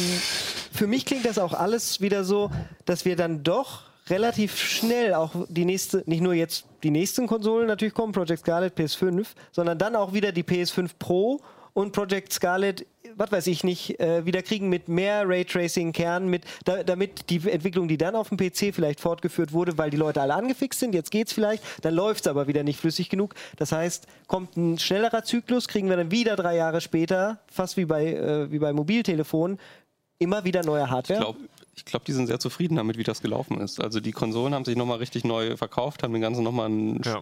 für mich klingt das auch alles wieder so, dass wir dann doch relativ schnell auch die nächste, nicht nur jetzt die nächsten Konsolen natürlich kommen, Project Scarlet PS5, sondern dann auch wieder die PS5 Pro und Project Scarlet, was weiß ich nicht, äh, wieder kriegen mit mehr Raytracing-Kernen, mit, da, damit die Entwicklung, die dann auf dem PC vielleicht fortgeführt wurde, weil die Leute alle angefixt sind, jetzt geht's vielleicht, dann läuft es aber wieder nicht flüssig genug. Das heißt, kommt ein schnellerer Zyklus, kriegen wir dann wieder drei Jahre später, fast wie bei, äh, wie bei Mobiltelefonen, immer wieder neue Hardware? Ich glaube, ich glaube, die sind sehr zufrieden damit, wie das gelaufen ist. Also die Konsolen haben sich nochmal richtig neu verkauft, haben den ganzen nochmal einen ja.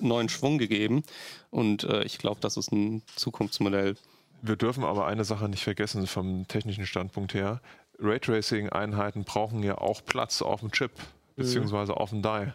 neuen Schwung gegeben. Und äh, ich glaube, das ist ein Zukunftsmodell. Wir dürfen aber eine Sache nicht vergessen vom technischen Standpunkt her. Raytracing-Einheiten brauchen ja auch Platz auf dem Chip, mhm. beziehungsweise auf dem Die.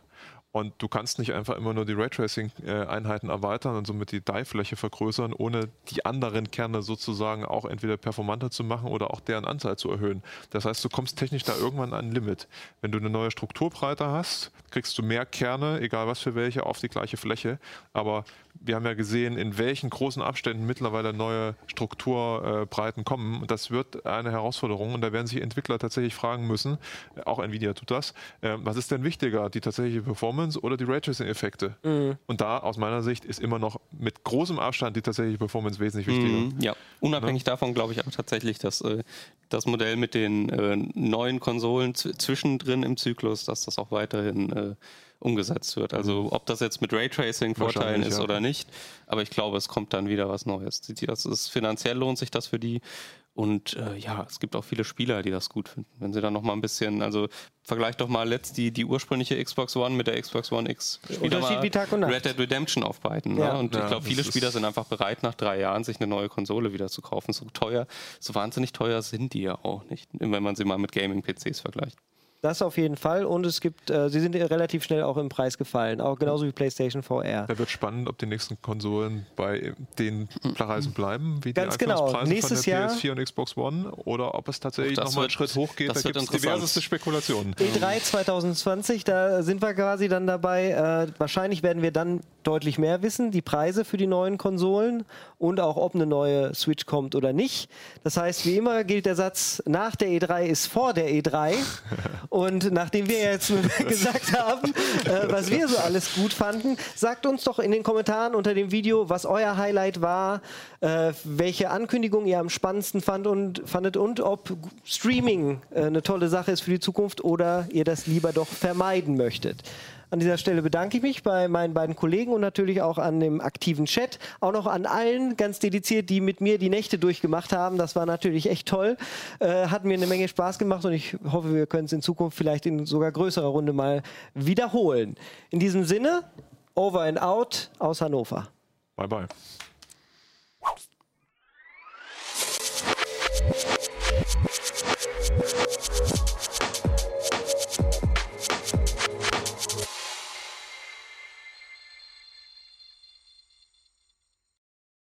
Und du kannst nicht einfach immer nur die Raytracing-Einheiten erweitern und somit die Die-Fläche vergrößern, ohne die anderen Kerne sozusagen auch entweder performanter zu machen oder auch deren Anzahl zu erhöhen. Das heißt, du kommst technisch da irgendwann an ein Limit. Wenn du eine neue Strukturbreite hast, kriegst du mehr Kerne, egal was für welche, auf die gleiche Fläche. Aber wir haben ja gesehen, in welchen großen Abständen mittlerweile neue Strukturbreiten kommen. Und das wird eine Herausforderung. Und da werden sich Entwickler tatsächlich fragen müssen, auch Nvidia tut das, äh, was ist denn wichtiger, die tatsächliche Performance oder die Raytracing-Effekte? Mhm. Und da aus meiner Sicht ist immer noch mit großem Abstand die tatsächliche Performance wesentlich wichtiger. Mhm, ja, unabhängig ja. davon glaube ich auch tatsächlich, dass äh, das Modell mit den äh, neuen Konsolen zwischendrin im Zyklus, dass das auch weiterhin äh, umgesetzt wird. Also mhm. ob das jetzt mit Raytracing Vorteilen ist ja. oder nicht, aber ich glaube, es kommt dann wieder was Neues. Das ist finanziell lohnt sich das für die und äh, ja, es gibt auch viele Spieler, die das gut finden. Wenn sie dann noch mal ein bisschen, also vergleich doch mal letzt die, die ursprüngliche Xbox One mit der Xbox One X. Spieler Unterschied wie Tag und Nacht. Red Dead Redemption aufbereiten. Ne? Ja. Ne? Und ja, ich glaube, viele Spieler sind einfach bereit, nach drei Jahren sich eine neue Konsole wieder zu kaufen. So teuer, so wahnsinnig teuer sind die ja auch nicht, wenn man sie mal mit Gaming-PCs vergleicht. Das auf jeden Fall. Und es gibt, äh, sie sind relativ schnell auch im Preis gefallen, auch genauso wie PlayStation VR. Da wird spannend, ob die nächsten Konsolen bei den Preisen bleiben, wie Ganz die genau. Nächstes von der Jahr, PS4 und Xbox One, oder ob es tatsächlich nochmal einen Schritt hoch geht. Da gibt es diverseste Spekulationen. E3 2020, da sind wir quasi dann dabei. Äh, wahrscheinlich werden wir dann deutlich mehr wissen, die Preise für die neuen Konsolen und auch, ob eine neue Switch kommt oder nicht. Das heißt, wie immer gilt der Satz, nach der E3 ist vor der E3. Und nachdem wir jetzt gesagt haben, äh, was wir so alles gut fanden, sagt uns doch in den Kommentaren unter dem Video, was euer Highlight war, äh, welche Ankündigung ihr am spannendsten fand und, fandet und ob Streaming äh, eine tolle Sache ist für die Zukunft oder ihr das lieber doch vermeiden möchtet. An dieser Stelle bedanke ich mich bei meinen beiden Kollegen und natürlich auch an dem aktiven Chat. Auch noch an allen ganz dediziert, die mit mir die Nächte durchgemacht haben. Das war natürlich echt toll. Äh, hat mir eine Menge Spaß gemacht und ich hoffe, wir können es in Zukunft vielleicht in sogar größerer Runde mal wiederholen. In diesem Sinne, over and out aus Hannover. Bye bye.